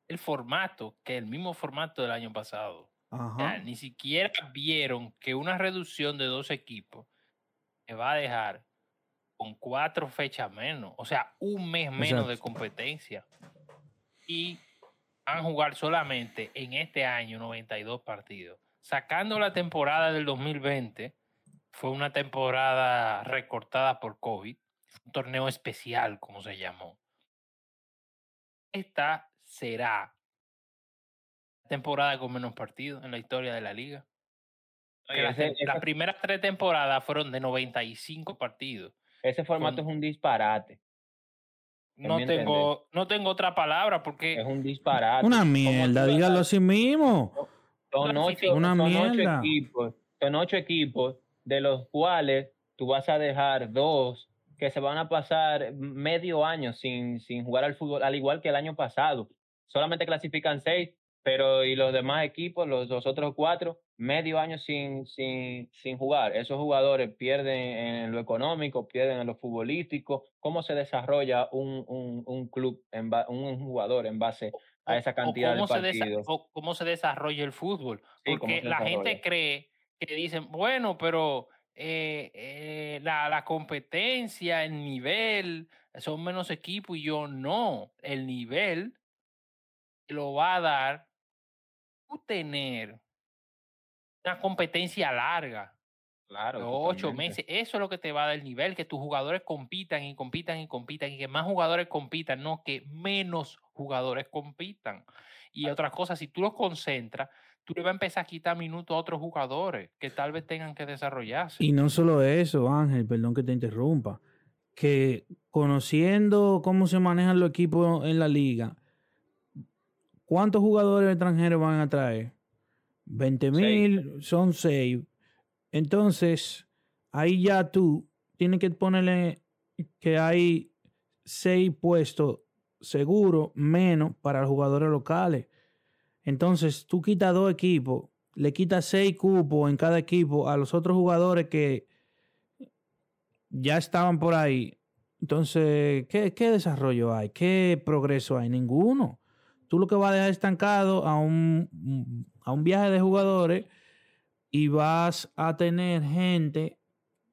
el formato, que es el mismo formato del año pasado. O sea, ajá. ni siquiera vieron que una reducción de dos equipos te va a dejar con cuatro fechas menos, o sea, un mes menos de competencia. Y van a jugar solamente en este año 92 partidos. Sacando la temporada del 2020, fue una temporada recortada por COVID, un torneo especial, como se llamó. Esta será la temporada con menos partidos en la historia de la liga. Oye, las, ese, tem- las ese- primeras tres temporadas fueron de 95 partidos. ese formato con- es un disparate. No tengo, no tengo otra palabra porque Es un disparate. Una ¿Cómo mierda, dígalo así mismo. Son ocho. Una son ocho equipos, son ocho equipos, de los cuales tú vas a dejar dos que se van a pasar medio año sin, sin jugar al fútbol, al igual que el año pasado. Solamente clasifican seis, pero y los demás equipos, los, los otros cuatro, medio año sin, sin, sin jugar. Esos jugadores pierden en lo económico, pierden en lo futbolístico. ¿Cómo se desarrolla un, un, un club, en ba- un jugador en base a esa cantidad de partidos? o cómo se desarrolla el fútbol. Sí, Porque la gente cree que dicen, bueno, pero eh, eh, la, la competencia, el nivel, son menos equipos y yo no. El nivel lo va a dar tú tener una competencia larga, Claro. ocho meses. Eso es lo que te va a dar el nivel, que tus jugadores compitan y compitan y compitan y que más jugadores compitan, no que menos jugadores compitan. Y otra cosa, si tú los concentras, tú le vas a empezar a quitar minutos a otros jugadores que tal vez tengan que desarrollarse. Y no solo eso, Ángel, perdón que te interrumpa, que conociendo cómo se manejan los equipos en la liga, ¿cuántos jugadores extranjeros van a traer? 20 mil, son 6. Entonces, ahí ya tú tienes que ponerle que hay 6 puestos seguros menos para los jugadores locales. Entonces, tú quitas dos equipos, le quitas seis cupos en cada equipo a los otros jugadores que ya estaban por ahí. Entonces, ¿qué, qué desarrollo hay? ¿Qué progreso hay? Ninguno. Tú lo que vas a dejar estancado a un, a un viaje de jugadores y vas a tener gente,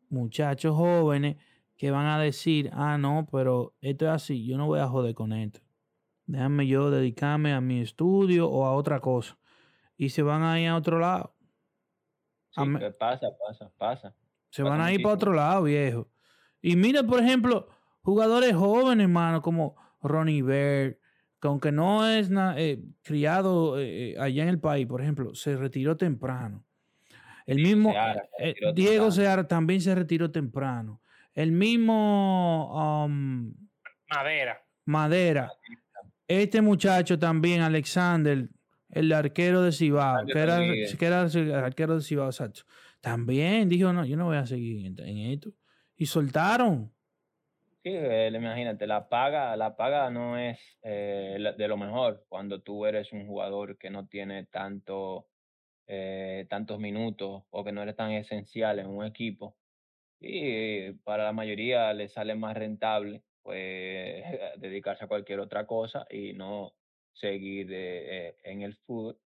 muchachos jóvenes, que van a decir, ah, no, pero esto es así, yo no voy a joder con esto. Déjame yo dedicarme a mi estudio o a otra cosa. Y se van a ir a otro lado. Sí, pasa, pasa, pasa. Se Pasa van a ir para otro lado, viejo. Y mira, por ejemplo, jugadores jóvenes, hermano, como Ronnie Bird, que aunque no es eh, criado eh, eh, allá en el país, por ejemplo, se retiró temprano. El mismo Seara se retiró Diego temprano. Seara también se retiró temprano. El mismo um, Madera. Madera. Este muchacho también, Alexander, el arquero de Cibao, que era, que era el arquero de Cibao, exacto. también dijo, no, yo no voy a seguir en, en esto. Y soltaron. Sí, eh, imagínate, la paga, la paga no es eh, de lo mejor cuando tú eres un jugador que no tiene tanto, eh, tantos minutos o que no eres tan esencial en un equipo. Y para la mayoría le sale más rentable pues dedicarse a cualquier otra cosa y no seguir eh, en el fútbol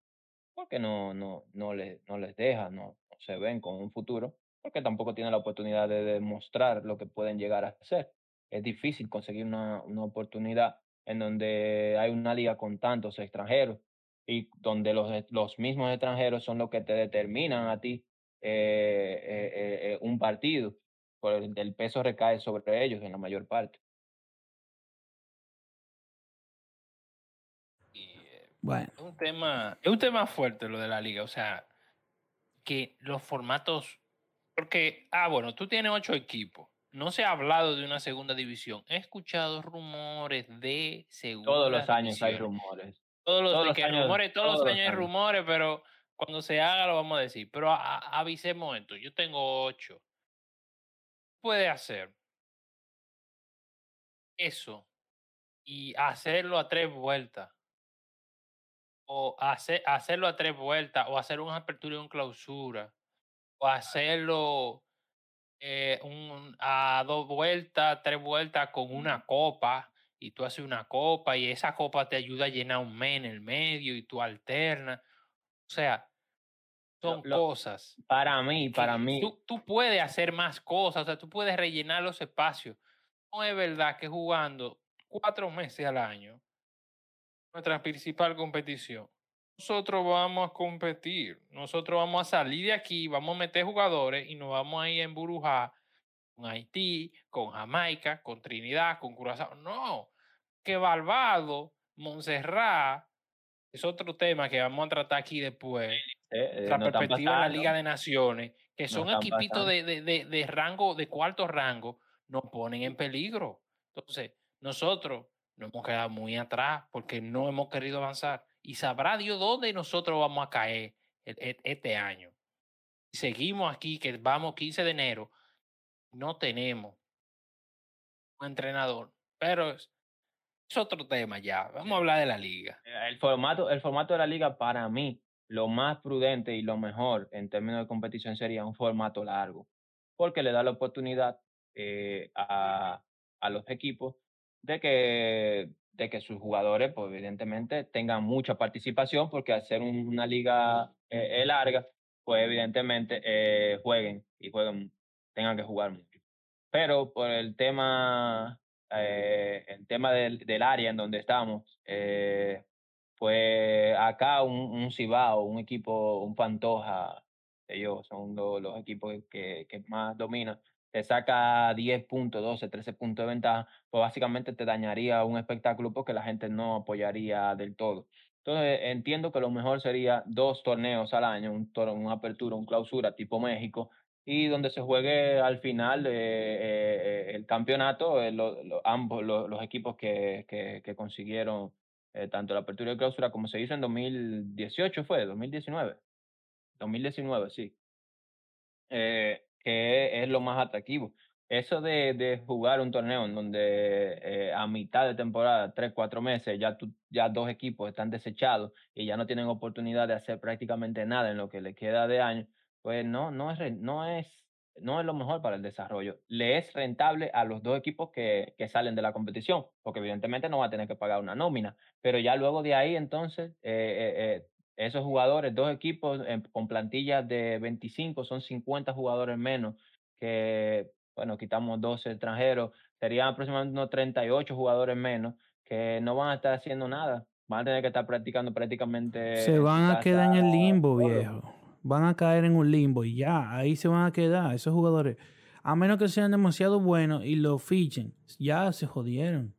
porque no, no, no, les, no les deja, no, se ven con un futuro, porque tampoco tienen la oportunidad de demostrar lo que pueden llegar a hacer. Es difícil conseguir una, una oportunidad en donde hay una liga con tantos extranjeros y donde los, los mismos extranjeros son los que te determinan a ti eh, eh, un partido, el, peso recae sobre ellos en la mayor parte. Y, eh, Bueno, es un tema, es un tema fuerte lo de la liga, o sea, que los formatos, porque, ah, bueno, tú tienes ocho equipos, no se ha hablado de una segunda división, he escuchado rumores de segunda Todos los años hay rumores. Todos los, todos los que años- rumores, todos, los todos los años hay años. rumores, pero cuando se haga lo vamos a decir. Pero a- a- avisemos esto, yo tengo ocho. Puede hacer eso y hacerlo a tres vueltas. O hacer, hacerlo a tres vueltas, o hacer una apertura y una clausura. O hacerlo eh, un, a dos vueltas, tres vueltas con una copa. Y tú haces una copa y esa copa te ayuda a llenar un mes en el medio y tú alternas. O sea, son lo- cosas. Para mí, para mí, Tú, tú puedes hacer más cosas, o sea, tú puedes rellenar los espacios. No es verdad que jugando cuatro meses al año, nuestra principal competición, nosotros vamos a competir, nosotros vamos a salir de aquí, vamos a meter jugadores y nos vamos a ir a embrujar con Haití, con Jamaica, con Trinidad, con Curazao. No, que Barbados, Montserrat, es otro tema que vamos a tratar aquí después eh, eh, la no perspectiva de la. Liga de Naciones, que son equipitos de, de, de, rango, de cuarto rango, nos ponen en peligro. Entonces, nosotros nos hemos quedado muy atrás porque no hemos querido avanzar. Y sabrá Dios dónde nosotros vamos a caer e- e- este año. Seguimos aquí, que vamos 15 de enero, no tenemos un entrenador. Pero es, es otro tema ya. Vamos a hablar de la liga. El formato, el formato de la liga para mí, lo más prudente y lo mejor en términos de competición sería un formato largo, porque le da la oportunidad eh, a, a los equipos de que, de que sus jugadores, pues evidentemente, tengan mucha participación, porque un- una liga eh, eh, larga, pues evidentemente jueguen y jueguen, tengan que jugar mucho. Pero por el tema, el tema del, del área en donde estamos, pues acá un, un Cibao, un equipo, un Pantoja, ellos son lo- los equipos que, que más dominan, te saca 10 puntos, 12, 13 puntos de ventaja, pues básicamente te dañaría un espectáculo porque la gente no apoyaría del todo. Entonces entiendo que lo mejor sería dos torneos al año, un tor- una apertura, un clausura tipo México, y donde se juegue al final eh, eh, eh, el campeonato, ambos lo- los equipos que, que consiguieron eh, tanto la apertura y clausura como se hizo en 2018, fue 2019, 2019, sí, eh, que es lo más atractivo. Eso de, de jugar un torneo en donde eh, a mitad de temporada, tres, cuatro meses, ya, tú, ya dos equipos están desechados y ya no tienen oportunidad de hacer prácticamente nada en lo que le queda de año, pues no, no es, no es, no es lo mejor para el desarrollo. Le es rentable a los dos equipos que, que salen de la competición, porque evidentemente no va a tener que pagar una nómina, pero ya luego de ahí entonces eh, eh, eh, esos jugadores, dos equipos en- con plantillas de 25, son 50 jugadores menos que, bueno, quitamos 12 extranjeros, serían aproximadamente unos 38 jugadores menos que no van a estar haciendo nada. Van a tener que estar practicando prácticamente. se van a quedar en el limbo, viejo. Van a caer en un limbo y ya, ahí se van a quedar esos jugadores. A menos que sean demasiado buenos y lo fichen, ya se jodieron.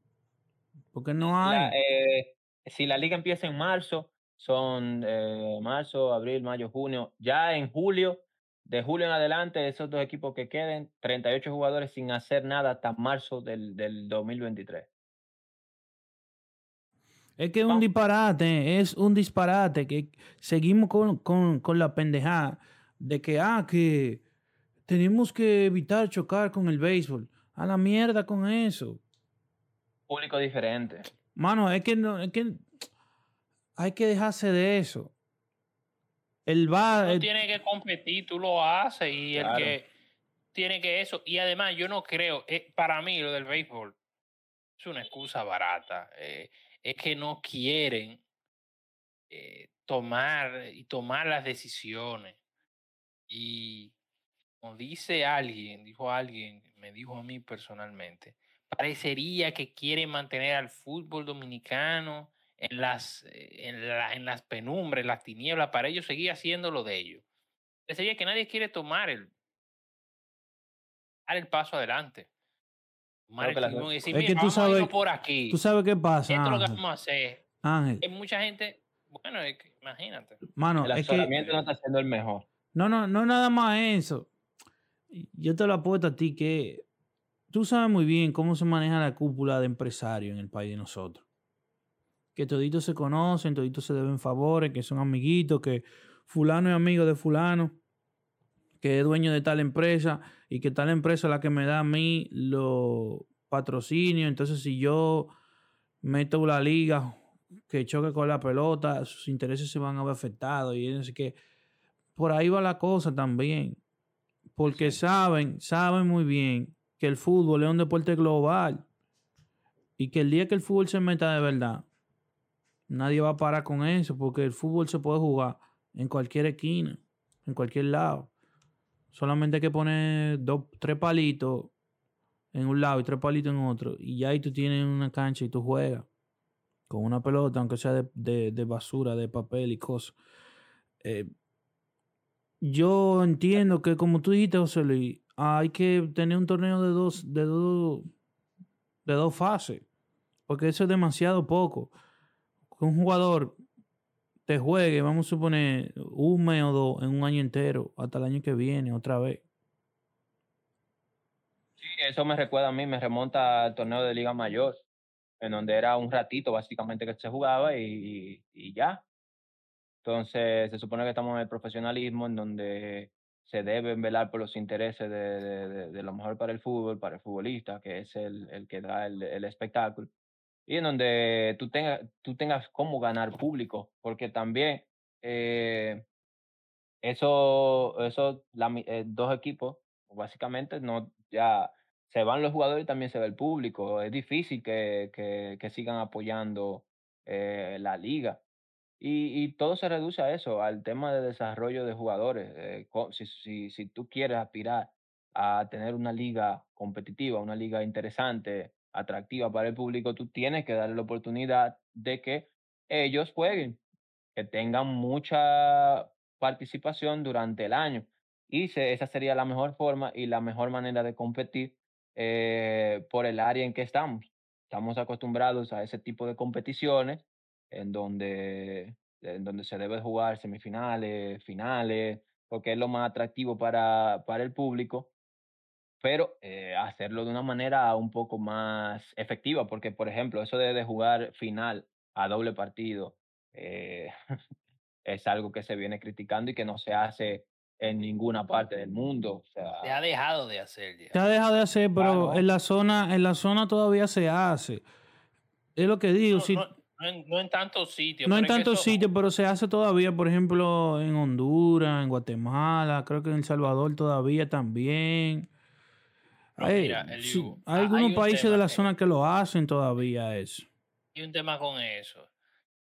Porque no hay. La, eh, si la liga empieza en marzo, son eh, marzo, abril, mayo, junio. Ya en julio, de julio en adelante, esos dos equipos que queden, 38 jugadores sin hacer nada hasta marzo del, del 2023. Es que es un Vamos. disparate, es un disparate que seguimos con, con, con la pendejada de que, ah, que tenemos que evitar chocar con el béisbol. A la mierda con eso. Público diferente. Mano, es que no, es que hay que dejarse de eso. El va. Tú el- tienes que competir, tú lo haces y Claro. el que tiene que eso. Y además, yo no creo, eh, para mí lo del béisbol es una excusa barata. eh, es que no quieren eh, tomar y tomar las decisiones. Y como dice alguien, dijo alguien, me dijo a mí personalmente, parecería que quieren mantener al fútbol dominicano en las, eh, en, en las las tinieblas, para ellos seguir haciendo lo de ellos. Parecería que nadie quiere tomar el, dar el paso adelante. Decir, Es que "Mira, tú sabes- por aquí. ¿Tú sabes qué pasa? Esto es lo que Ángel? vamos a hacer. Ángel, Hay mucha gente, bueno, es que imagínate. mano, el es que asesoramiento no está siendo el mejor. no, no, no nada más eso. Yo te lo apuesto a ti que tú sabes muy bien cómo se maneja la cúpula de empresarios en el país de nosotros. Que toditos se conocen, toditos se deben favores, que son amiguitos, que fulano es amigo de fulano, que es dueño de tal empresa y que tal empresa es la que me da a mí los patrocinios. Entonces, si yo meto la liga que choque con la pelota, sus intereses se van a ver afectados y así que por ahí va la cosa también. Porque saben, saben muy bien que el fútbol es un deporte global y que el día que el fútbol se meta de verdad, nadie va a parar con eso porque el fútbol se puede jugar en cualquier esquina, en cualquier lado. Solamente hay que poner dos, tres palitos en un lado y tres palitos en otro y ya ahí tú tienes una cancha y tú juegas con una pelota, aunque sea de, de- basura, de papel y cosas. Eh, yo entiendo que, como tú dijiste, José Luis, hay que tener un torneo de dos, de dos, de dos fases, porque eso es demasiado poco. Un jugador te juegue, vamos a suponer, un mes o dos en un año entero, hasta el año que viene, otra vez. Sí, eso me recuerda a mí, me remonta al torneo de Liga Mayor, en donde era un ratito básicamente que se jugaba y, y ya. Entonces, se supone que estamos en el profesionalismo, en donde se deben velar por los intereses de, de, de- de lo mejor para el fútbol, para el futbolista, que es el, el que da el, el espectáculo, y en donde tú, tengas tú tengas cómo ganar público, porque también eh, eso, eso eh, dos equipos, básicamente, no ya se van los jugadores y también se ve el público. Es difícil que, que, sigan apoyando eh, la liga. Y, y todo se reduce a eso, al tema de desarrollo de jugadores. Eh, si, si, si tú quieres aspirar a tener una liga competitiva, una liga interesante, atractiva para el público, tú tienes que darle la oportunidad de que ellos jueguen, que tengan mucha participación durante el año. Y se- esa sería la mejor forma y la mejor manera de competir eh, por el área en que estamos. Estamos acostumbrados a ese tipo de competiciones en donde, en donde se debe jugar semifinales, finales, porque es lo más atractivo para, para el público, pero eh, hacerlo de una manera un poco más efectiva, porque por ejemplo, eso de, de jugar final a doble partido eh, es algo que se viene criticando y que no se hace en ninguna parte del mundo. O sea, Se ha dejado de hacer ya. Se ha dejado de hacer, pero Claro. en la zona, en la zona todavía se hace. Es lo que digo. No, si- no- no en, no en tantos sitios. No en tantos eso- sitios, pero se hace todavía, por ejemplo, en Honduras, en Guatemala, creo que en El Salvador todavía también. No, hay, mira, sí, Eliu, hay ha- algunos hay países de la zona que lo hacen todavía eso. Hay un tema con eso.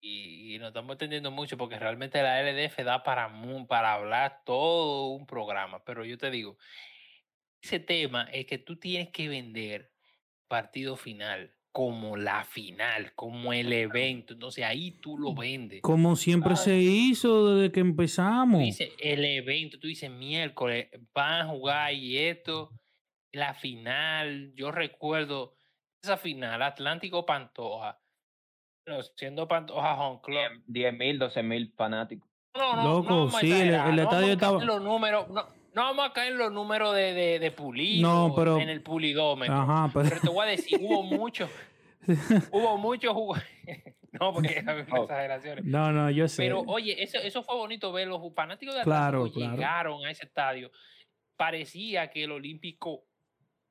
Y, y nos estamos entendiendo mucho porque realmente la LDF da para, para hablar todo un programa. Pero yo te digo, ese tema es que tú tienes que vender partido final como la final, como el evento. Entonces ahí tú lo vendes. Como siempre se hizo desde que Tú empezamos. dices el evento, tú dices miércoles, van a jugar y esto, la final. Yo recuerdo esa final, Atlántico Pantoja. Pero siendo Pantoja Home Club. 10 mil, 12 mil fanáticos. No, no, Loco, no sí, el- estadio estaba- los números, no, no vamos a caer en los números de, de, de pulido No, pero- en el pulidómetro. Ajá, pero, Pero te voy a decir, hubo muchos, hubo muchos jugadores. no, porque hay Oh. exageraciones. No, no, yo sé. Pero oye, eso, eso fue bonito ver. Los fanáticos de Claro, Atlántico claro. llegaron a ese estadio. Parecía que el Olímpico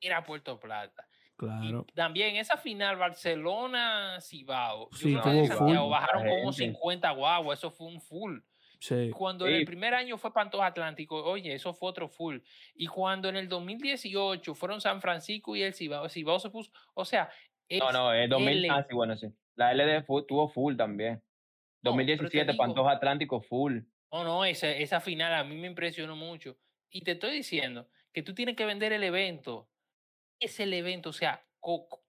era Puerto Plata. claro. Y también esa final Barcelona-Cibao. Sí, bajaron como gente. 50 guaguas. Eso fue un full. Sí. Cuando en el primer año fue Pantoja Atlántico, oye, eso fue otro full. Y cuando en el 2018 fueron San Francisco y el Cibao, el Cibao se puso, o sea, No, no, es 2000. L. Ah, sí, bueno, sí. La LD tuvo full también. No, pero te 2017, digo- Pantoja Atlántico full. No, no, esa, esa final a mí me impresionó mucho. Y te estoy diciendo que tú tienes que vender el evento. Es el evento, o sea,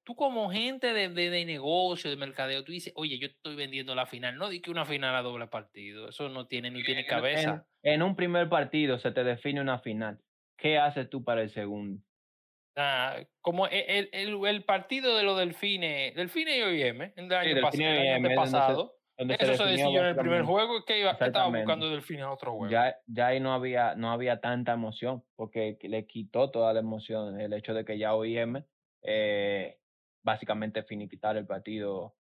tú como gente de, de, de negocio, de mercadeo, tú dices, oye, yo estoy vendiendo la final. No di que una final a doble partido. Eso no tiene ni tiene En- cabeza. En, en un primer partido se te define una final. ¿Qué haces tú para el segundo? Ah, como e- el, el, el partido de los delfines, delfines y OIM, el año, pas- pasado. Donde Eso se decidió en el primer juego que, iba, que estaba buscando delfines a otro juego. Ya, ya ahí no había, no había tanta emoción, porque le quitó toda la emoción el hecho de que ya OIM eh, básicamente finiquitar el partido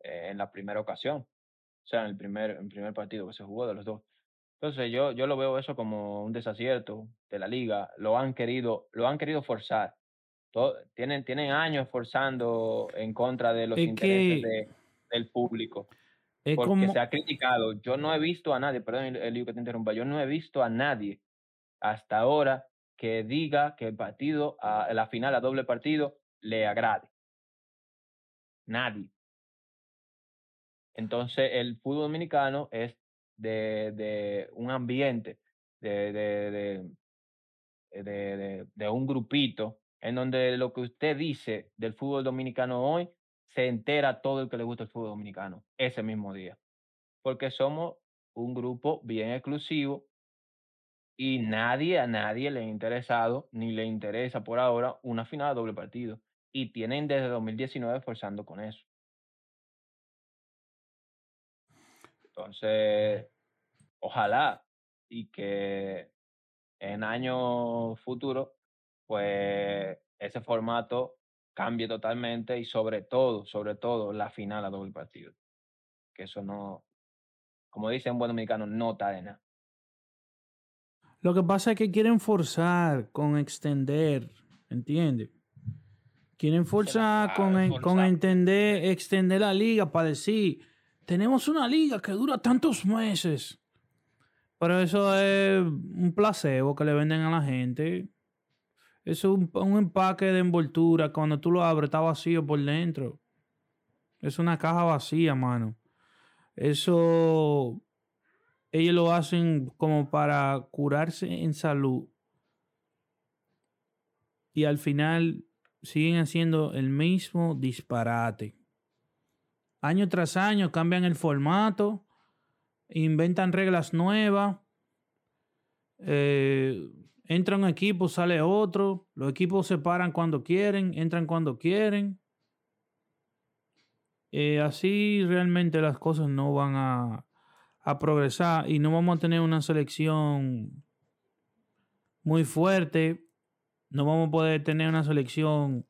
eh, en la primera ocasión. O sea, en el primer, en el primer partido que se jugó de los dos. Entonces yo, yo lo veo eso como un desacierto de la liga. Lo han querido, lo han querido forzar. Todo- tienen, tienen años forzando en contra de los Es intereses que- de- del público Es porque como. se ha criticado. Yo no he visto a nadie, perdón, Elio, que te interrumpa, yo no he visto a nadie hasta ahora que diga que el partido, a, la final a doble partido, le agrade. Nadie. Entonces, el fútbol dominicano es de, de un ambiente, de, de, de, de, de- de un grupito, en donde lo que usted dice del fútbol dominicano hoy, se entera todo el que le gusta el fútbol dominicano ese mismo día. Porque somos un grupo bien exclusivo y nadie, a nadie le ha interesado, ni le interesa por ahora, una final a doble partido. Y tienen desde 2019 forzando con eso. Entonces, ojalá y que en años futuros, pues ese formato cambie totalmente y sobre todo, sobre todo la final a doble partido. Que eso no, como dice un buen dominicano, no está de nada. Lo que pasa es que quieren forzar con extender, ¿entiendes? Quieren forzar con, en- con forzar. entender, extender la liga para decir, tenemos una liga que dura tantos meses. Pero eso es un placebo que le venden a la gente. Es un, un empaque de envoltura. Cuando tú lo abres está vacío por dentro. Es una caja vacía, mano. Eso ellos lo hacen como para curarse en salud. Y al final siguen haciendo el mismo disparate. Año tras año cambian el formato, inventan reglas nuevas. eh, entra un equipo, sale otro. Los equipos se paran cuando quieren, entran cuando quieren. Eh, así realmente las cosas no van a, a progresar y no vamos a tener una selección muy fuerte. No vamos a poder tener una selección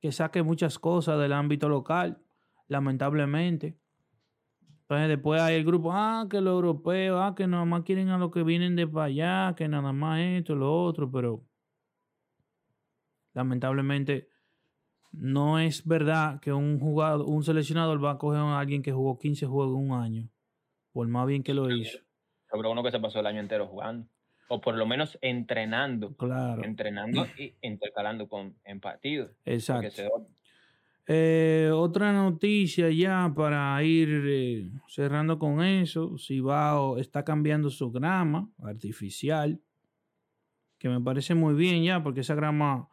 que saque muchas cosas del ámbito local, lamentablemente. Entonces después hay el grupo, ah, que los europeos, ah, que nada más quieren a los que vienen de para allá, que nada más esto, lo otro, pero lamentablemente no es verdad que un jugador, un seleccionador va a coger a alguien que jugó 15 juegos en un año, por más bien que lo hizo. Sobre uno que se pasó el año entero jugando. O por lo menos entrenando. Claro, Entrenando y intercalando con, en partidos. Exacto. Eh, otra noticia ya para ir eh, cerrando con eso. Cibao está cambiando su grama artificial. Que me parece muy bien ya, porque esa grama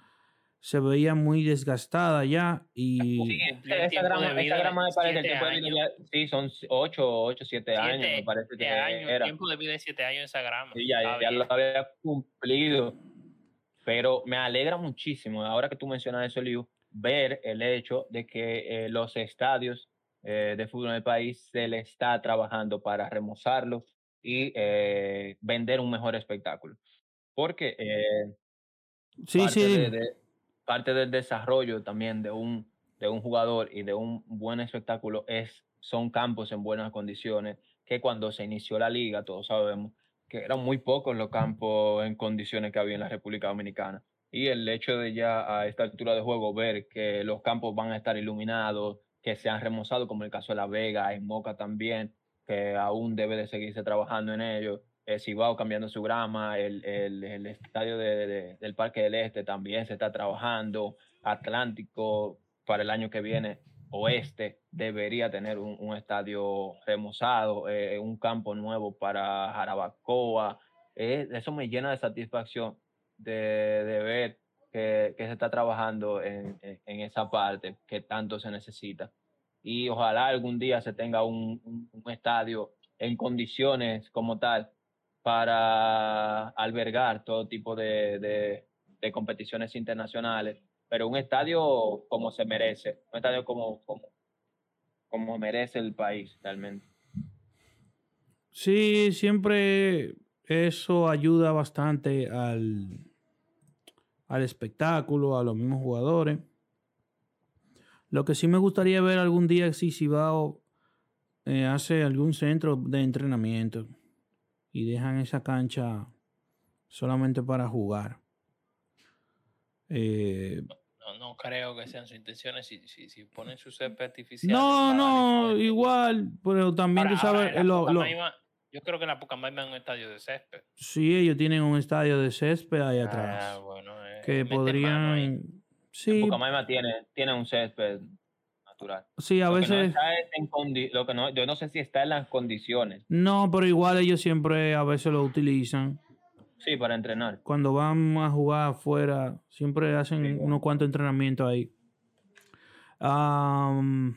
se veía muy desgastada ya. Y Sí, Cumplió el esa grama, de esa grama me parece siete que puede años. ya- sí, son 8, 8, 7 años, me Siete- parece que siete años, era. tiempo de vida de 7 años esa grama. Sí, ya, ya lo había cumplido. Pero me alegra muchísimo, ahora que tú mencionas eso, Liu, ver el hecho de que eh, los estadios eh, de fútbol en el país se le está trabajando para remozarlos y eh, vender un mejor espectáculo. Porque eh, sí, parte, sí, de- de- parte del desarrollo también de un, de un jugador y de un buen espectáculo es, son campos en buenas condiciones, que cuando se inició la liga, todos sabemos que eran muy pocos los campos en condiciones que había en la República Dominicana. Y el hecho de ya a esta altura de juego ver que los campos van a estar iluminados, que se han remozado, como el caso de La Vega, en Moca también, que aún debe de seguirse trabajando en ello. El Cibao cambiando su grama, el, el, el estadio de, de, del Parque del Este también se está trabajando, Atlántico para el año que viene, Oeste debería tener un, un estadio remozado, eh, un campo nuevo para Jarabacoa. Eh, eso me llena de satisfacción de, de ver que, que, se está trabajando en, en, esa parte que tanto se necesita. Y ojalá algún día se tenga un, un, estadio en condiciones como tal para albergar todo tipo de, de, de, competiciones internacionales, pero un estadio como se merece, un estadio como, como, como merece el país realmente. Sí, siempre eso ayuda bastante al, al espectáculo, a los mismos jugadores. Lo que sí me gustaría ver algún día si Cibao eh, hace algún centro de entrenamiento y dejan esa cancha solamente para jugar. Eh, no, no, creo que sean sus intenciones si, si, si ponen su césped artificial. No, no, igual, pero también ahora, tú sabes... Ahora, lo, lo, yo creo que en la Pucamaima hay un estadio de césped. Sí, ellos tienen un estadio de césped ahí atrás. Ah, bueno, eh, que podrían... Sí. En Pucamaima tiene, tiene un césped natural. Sí, a lo veces. Que no está en condi lo que no, yo no sé si está en las condiciones. No, pero igual ellos siempre a veces lo utilizan. Sí, para entrenar. Cuando van a jugar afuera, siempre hacen sí, unos cuantos entrenamientos ahí. Um,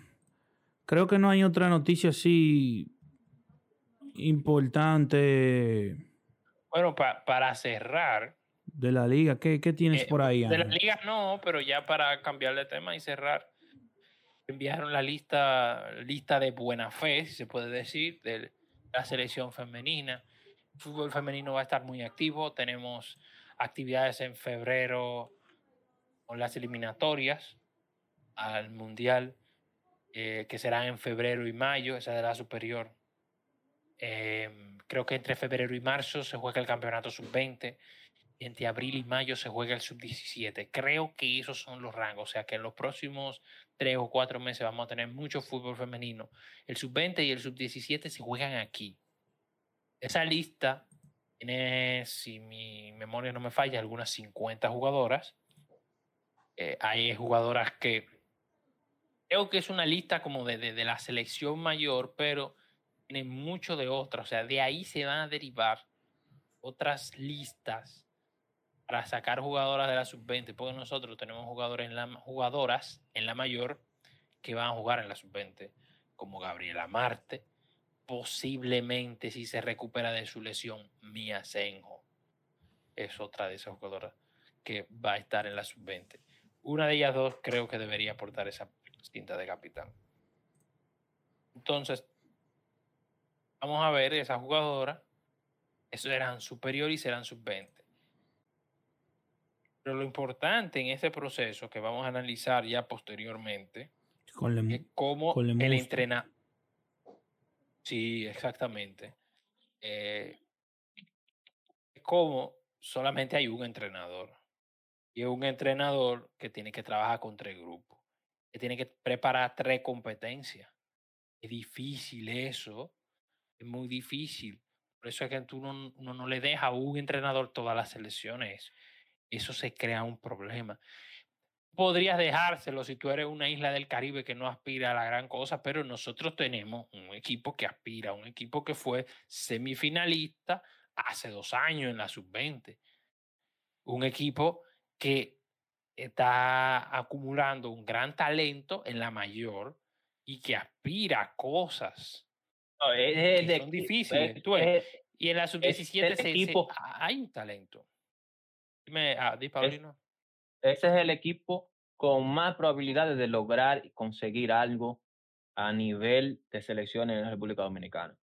creo que no hay otra noticia así importante. Bueno, pa para cerrar. De la liga, ¿qué, qué tienes eh, por ahí? De la liga no, pero ya para cambiar de tema y cerrar enviaron la lista, lista de buena fe, si se puede decir, de la selección femenina. El fútbol femenino va a estar muy activo. Tenemos actividades en febrero con las eliminatorias al Mundial, eh, que serán en febrero y mayo, esa de la superior. Eh, creo que entre febrero y marzo se juega el campeonato sub-20 entre abril y mayo se juega el sub-17. Creo que esos son los rangos, o sea que en los próximos tres o cuatro meses vamos a tener mucho fútbol femenino. El sub-20 y el sub-17 se juegan aquí. Esa lista tiene, si mi memoria no me falla, algunas 50 jugadoras. Eh, hay jugadoras que creo que es una lista como de, de, de la selección mayor, pero tiene mucho de otras. O sea, de ahí se van a derivar otras listas para sacar jugadoras de la sub-20, porque nosotros tenemos jugadoras en la mayor que van a jugar en la sub-20, como Gabriela Marte, posiblemente si se recupera de su lesión, Mia Senjo, es otra de esas jugadoras que va a estar en la sub-20. Una de ellas dos creo que debería aportar esa cinta de capitán. Entonces, vamos a ver esas jugadoras, esos eran superior y serán sub-20 pero lo importante en ese proceso que vamos a analizar ya posteriormente con es cómo con el entrenador. Sí, exactamente. Eh, cómo solamente hay un entrenador. Y es un entrenador que tiene que trabajar con tres grupos. Que tiene que preparar tres competencias. Es difícil eso. Es muy difícil. Por eso es que tú no, no le deja a un entrenador todas las selecciones eso se crea un problema. Podrías dejárselo si tú eres una isla del Caribe que no aspira a la gran cosa, pero nosotros tenemos un equipo que aspira, un equipo que fue semifinalista hace dos años en la sub-20. Un equipo que está acumulando un gran talento en la mayor y que aspira a cosas no, es, que de, son difíciles. Es, es, y en la sub-17 se, equipo, se, hay un talento. Dime, ah, di Paulino. Es, ese es el equipo con más probabilidades de lograr y conseguir algo a nivel de selección en la República Dominicana.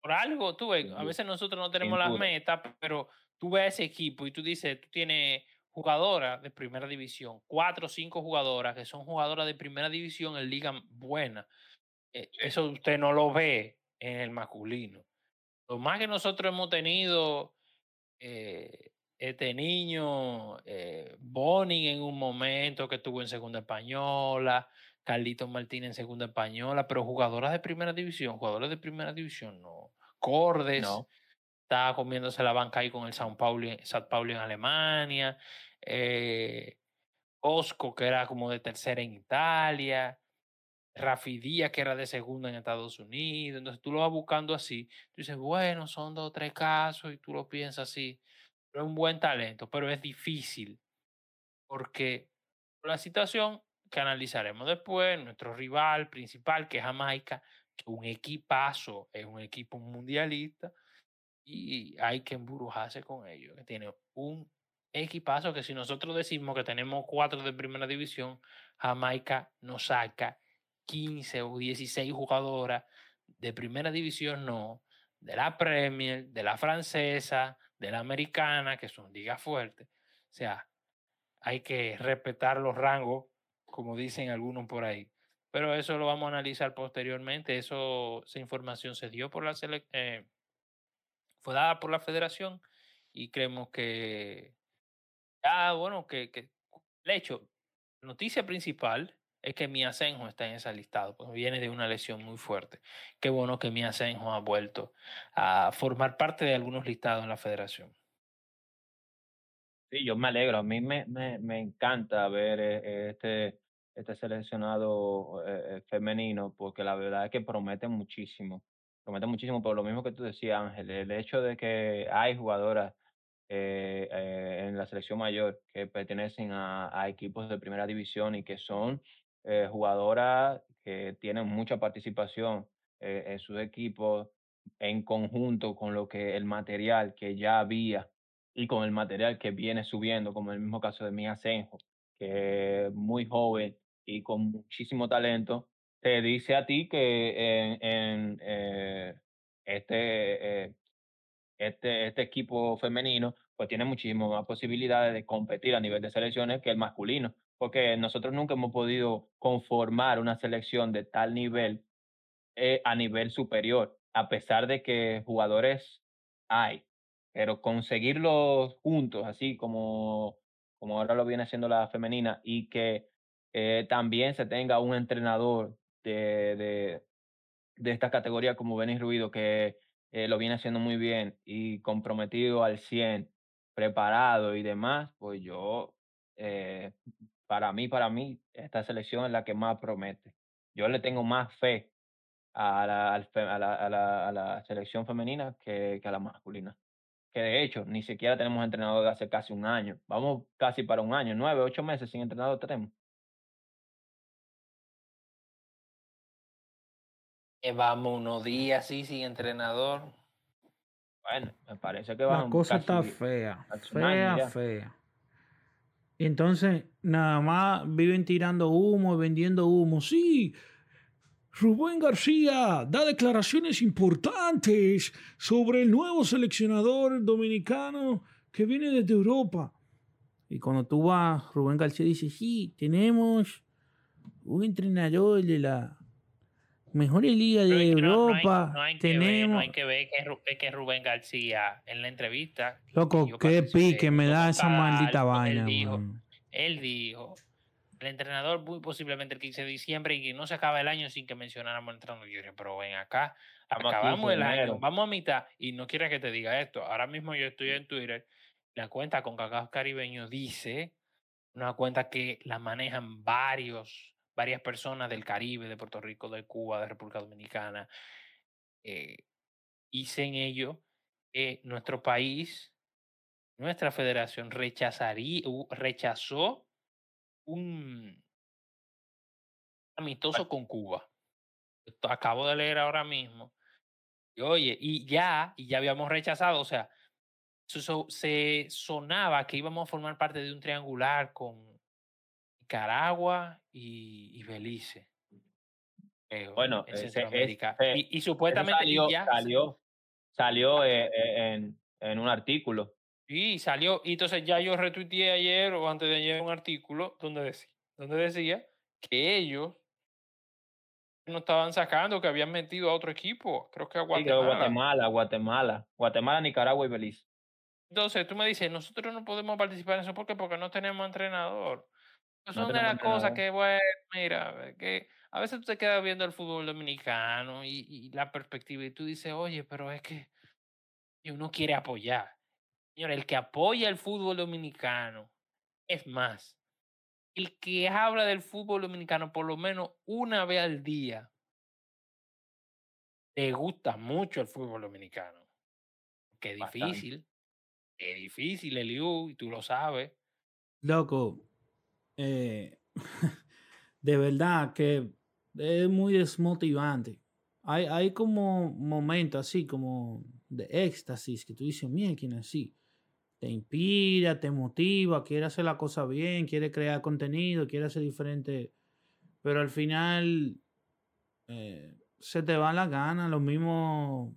Por algo, tú ves, a veces nosotros no tenemos las metas, pero tú ves ese equipo y tú dices, tú tienes jugadoras de primera división, cuatro o cinco jugadoras que son jugadoras de primera división en liga buena. Eh, eso usted no lo ve en el masculino. Lo más que nosotros hemos tenido, eh, este niño, eh, Bonnie en un momento que estuvo en segunda española, Carlitos Martínez en segunda española, pero jugadoras de primera división, jugadores de primera división, no. Cordes, No. estaba comiéndose la banca ahí con el Sao Paulo, Sao Paulo en Alemania, eh, Osco, que era como de tercera en Italia, Rafi Díaz, que era de segunda en Estados Unidos. Entonces tú lo vas buscando así. Tú dices, bueno, son dos o tres casos y tú lo piensas así. Pero es un buen talento, pero es difícil. Porque por la situación que analizaremos después, nuestro rival principal, que es Jamaica, que un equipazo, es un equipo mundialista y hay que embrujarse con ellos, que tiene un equipazo que si nosotros decimos que tenemos cuatro de primera división, Jamaica nos saca 15 o 16 jugadoras de primera división, no, de la Premier, de la francesa, de la americana, que son ligas fuertes. O sea, hay que respetar los rangos, como dicen algunos por ahí. Pero eso lo vamos a analizar posteriormente. Eso, esa información se dio por la eh, fue dada por la federación y creemos que ya, bueno, que, que el hecho, noticia principal es que mi Asenjo está en ese listado, pues viene de una lesión muy fuerte. Qué bueno que mi Asenjo ha vuelto a formar parte de algunos listados en la federación. Sí, yo me alegro. A mí me, me, me encanta ver eh, este, este seleccionado eh, eh, femenino porque la verdad es que promete muchísimo. Promete muchísimo por lo mismo que tú decías, Ángel. El hecho de que hay jugadoras en la selección mayor que pertenecen a equipos de primera división y que son eh, jugadoras que tienen mucha participación eh, en sus equipos en conjunto con lo que el material que ya había y con el material que viene subiendo, como en el mismo caso de Mia Senjo, que es muy joven y con muchísimo talento, te dice a ti que en, eh, este, eh, este, este equipo femenino pues tiene muchísimas más posibilidades de competir a nivel de selecciones que el masculino, porque nosotros nunca hemos podido conformar una selección de tal nivel eh, a nivel superior, a pesar de que jugadores hay, pero conseguirlos juntos, así como, como ahora lo viene haciendo la femenina, y que eh, también se tenga un entrenador de, de, de esta categoría como Benis Ruido, que eh, lo viene haciendo muy bien y comprometido al 100, preparado y demás, pues yo, eh, para mí, para mí, esta selección es la que más promete. Yo le tengo más fe a la, a la, a la, a la selección femenina que, que a la masculina. Que de hecho, ni siquiera tenemos entrenador de hace casi un año. Vamos casi para un año, nueve, ocho meses sin entrenador tenemos. Llevamos unos días así sin entrenador. Bueno, me parece que La van cosa está fea, fea, ya. fea. Y entonces, nada más viven tirando humo vendiendo humo. Sí, Rubén García da declaraciones importantes sobre el nuevo seleccionador dominicano que viene desde Europa. Y cuando tú vas, Rubén García dice, sí, tenemos un entrenador de la mejor liga de Europa. no hay que ver, no tenemos... hay que ver que, Ru- es Rubén García en la entrevista. Loco, qué pique me da esa maldita él vaina. Él dijo, el entrenador muy posiblemente el 15 de diciembre y que no se acaba el año sin que mencionáramos al entrenador. Yo dije, pero ven acá, acabamos el año, vamos a mitad y no quieres que te diga esto. Ahora mismo yo estoy en Twitter, la cuenta con Cacao Caribeño dice, una cuenta que la manejan varios, varias personas del Caribe, de Puerto Rico, de Cuba, de República Dominicana, eh, dicen ellos que nuestro país, nuestra federación rechazaría, rechazó un amistoso con Cuba. Esto acabo de leer ahora mismo. Y oye, y ya, y ya habíamos rechazado, o sea, so- se sonaba que íbamos a formar parte de un triangular con Nicaragua y, y Belice. Bueno, en ese es- eh, y, supuestamente salió, ya, salió, salió eh, eh, en, en un artículo Y salió, y entonces ya yo retuiteé ayer o antes de ayer un artículo donde decía, donde decía que ellos no estaban sacando, que habían metido a otro equipo, creo que a Sí, Guatemala. Guatemala, Guatemala, Guatemala, Nicaragua y Belice. Entonces tú me dices, nosotros no podemos participar en eso ¿por qué? porque no tenemos entrenador. No son de las cosas que, bueno, mira, que a veces tú te quedas viendo el fútbol dominicano y, y la perspectiva y tú dices, oye, pero es que uno quiere apoyar. Señor, el que apoya el fútbol dominicano, es más, el que habla del fútbol dominicano por lo menos una vez al día, le gusta mucho el fútbol dominicano. Que es Bastante. difícil, es difícil, Eliu, y tú lo sabes. Loco, eh, de verdad que es muy desmotivante. Hay, hay como momentos así, como de éxtasis, que tú dices, mira, quién así. Te inspira, te motiva, quiere hacer la cosa bien, quiere crear contenido, quiere hacer diferente. Pero al final eh, se te van las ganas, los mismos,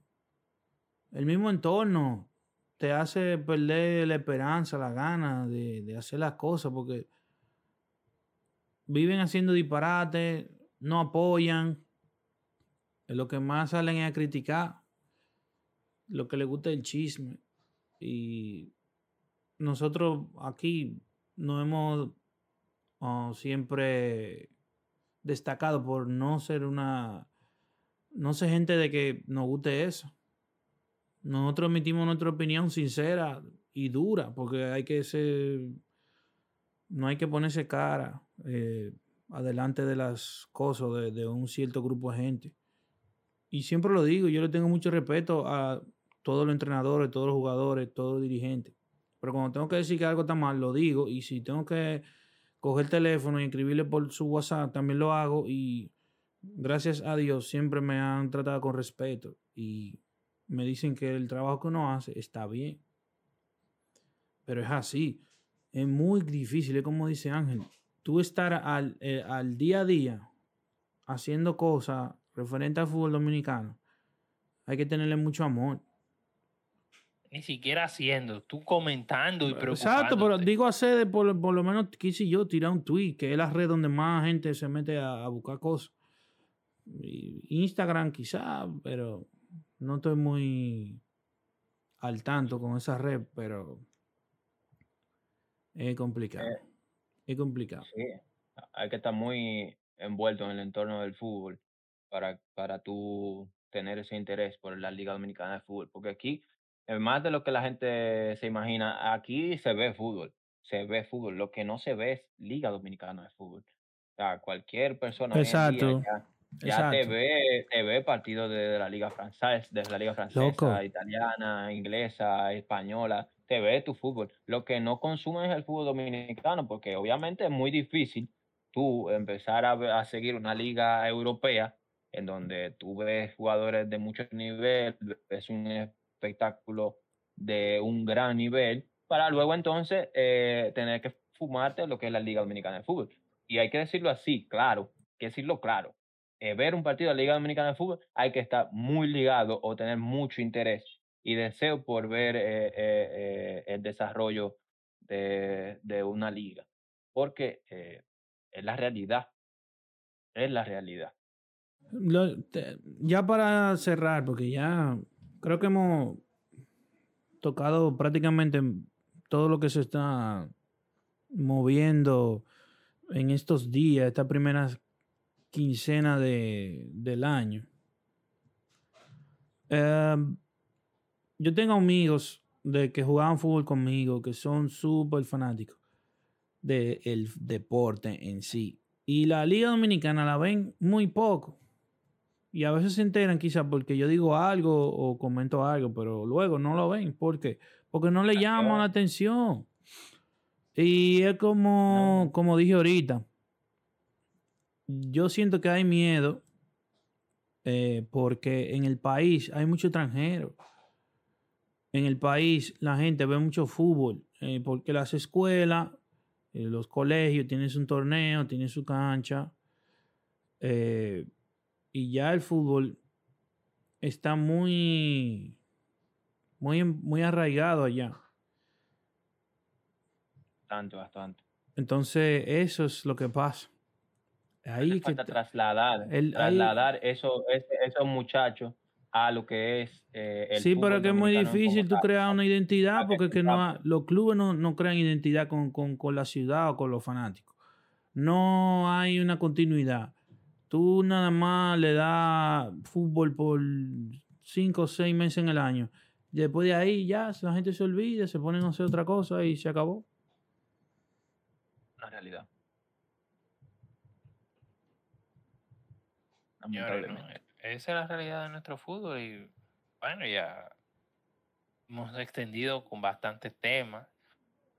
el mismo entorno te hace perder la esperanza, la gana de, de hacer las cosas, porque viven haciendo disparate, no apoyan, lo que más salen es a criticar, lo que les gusta es el chisme. Y nosotros aquí nos hemos oh, siempre destacado por no ser una, no ser gente de que nos guste eso. Nosotros emitimos nuestra opinión sincera y dura, porque hay que ser, no hay que ponerse cara eh, adelante de las cosas de, de un cierto grupo de gente. Y siempre lo digo, yo le tengo mucho respeto a todos los entrenadores, todos los jugadores, todos los dirigentes. Pero cuando tengo que decir que algo está mal, lo digo. Y si tengo que coger el teléfono y escribirle por su WhatsApp, también lo hago. Y gracias a Dios siempre me han tratado con respeto. Y me dicen que el trabajo que uno hace está bien. Pero es así. Es muy difícil, es como dice Ángel. Tú estar al, eh, al día a día haciendo cosas referentes al fútbol dominicano. Hay que tenerle mucho amor. Ni siquiera haciendo, tú comentando y preocupándote. Exacto, pero digo hacer de por, por lo menos quise yo tirar un tweet, que es la red donde más gente se mete a, a buscar cosas. Instagram quizá, pero no estoy muy al tanto con esa red, pero es complicado. Eh, es complicado. Sí, hay que estar muy envuelto en el entorno del fútbol para, para tú tener ese interés por la Liga Dominicana de Fútbol, porque aquí, más de lo que la gente se imagina, aquí se ve fútbol, se ve fútbol, lo que no se ve es Liga Dominicana de Fútbol. O sea, cualquier persona Exacto. ya, ya te Exacto. ve, te ve partidos de, de la Liga Francesa, de la Liga Francesa, Loco. italiana, inglesa, española, te ve tu fútbol. Lo que no consume es el fútbol dominicano, porque obviamente es muy difícil tú empezar a, a seguir una liga europea en donde tú ves jugadores de mucho nivel, ves un espectáculo de un gran nivel, para luego entonces eh, tener que fumarte lo que es la Liga Dominicana de Fútbol. Y hay que decirlo así, claro, hay que decirlo claro. Eh, ver un partido de la Liga Dominicana de Fútbol hay que estar muy ligado o tener mucho interés y deseo por ver eh, eh, eh, el desarrollo de, de una liga, porque es la realidad, es la realidad. Ya para cerrar, porque ya creo que hemos tocado prácticamente todo lo que se está moviendo en estos días, esta primera quincena de, del año. Em, yo tengo amigos de que jugaban fútbol conmigo que son súper fanáticos del deporte en sí. Y la Liga Dominicana la ven muy poco. Y a veces se enteran quizás porque yo digo algo o comento algo, pero luego no lo ven. ¿Por qué? Porque no le Claro. llama la atención. Y es como, como dije ahorita. Yo siento que hay miedo eh, porque en el país hay mucho extranjero. En el país la gente ve mucho fútbol eh, porque las escuelas, eh, los colegios tienen su torneo, tienen su cancha. eh, y ya el fútbol está muy, muy, muy arraigado allá. bastante, bastante. Entonces, eso es lo que pasa. Ahí Hace que falta ta- trasladar, el- ahí- trasladar eso, ese- esos muchachos a lo que es eh, el Sí, pero que es muy difícil tú crear una identidad porque que no ha- los clubes no, no crean identidad con, con- con la ciudad o con los fanáticos. No hay una continuidad. Tú nada más le das fútbol por cinco o seis meses en el año. Después de ahí ya la gente se olvida, se ponen a hacer otra cosa y se acabó. Una realidad. Señores, ¿no? Lamentablemente. Esa es la realidad de nuestro fútbol y bueno, ya hemos extendido con bastantes temas.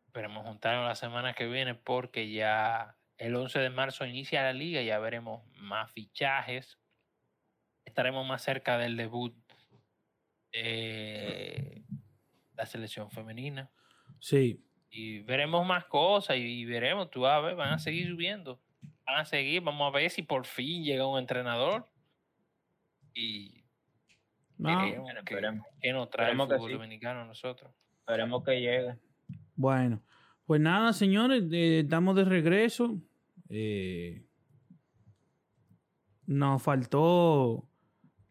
Esperemos juntarnos la semana que viene porque ya el 11 de marzo inicia la liga, ya veremos más fichajes. Estaremos más cerca del debut de la selección femenina Sí, y veremos más cosas y, veremos, tú vas a ver, van a seguir subiendo. Van a seguir, vamos a ver si por fin llega un entrenador y no, Bueno, qué nos trae el que fútbol sí. dominicano nosotros. Esperemos que llegue. Bueno, pues nada, señores, eh, estamos de regreso. Eh, nos faltó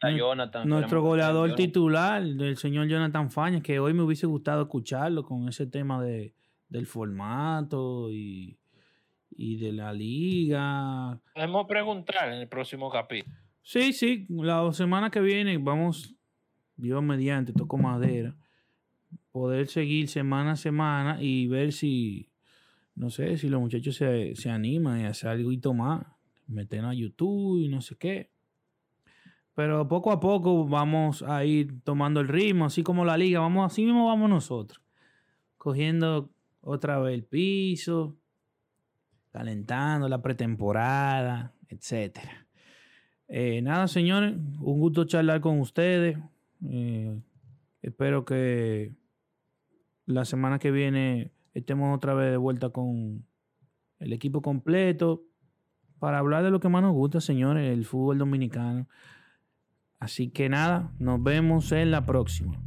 Jonathan, nuestro que goleador Jonathan. titular, del señor Jonathan Fañas, que hoy me hubiese gustado escucharlo con ese tema de, del formato y, y de la liga. Podemos preguntar en el próximo capítulo. Sí, sí, la semana que viene vamos, Dios mediante, toco madera, poder seguir semana a semana y ver si, no sé, si los muchachos se, se animan y hacer algo y más, meternos a YouTube y no sé qué. Pero poco a poco vamos a ir tomando el ritmo, así como la liga, vamos, así mismo vamos nosotros, cogiendo otra vez el piso, calentando la pretemporada, etcétera. Eh, nada, señores, un gusto charlar con ustedes. Eh, espero que la semana que viene estemos otra vez de vuelta con el equipo completo para hablar de lo que más nos gusta, señores, el fútbol dominicano. Así que nada, nos vemos en la próxima.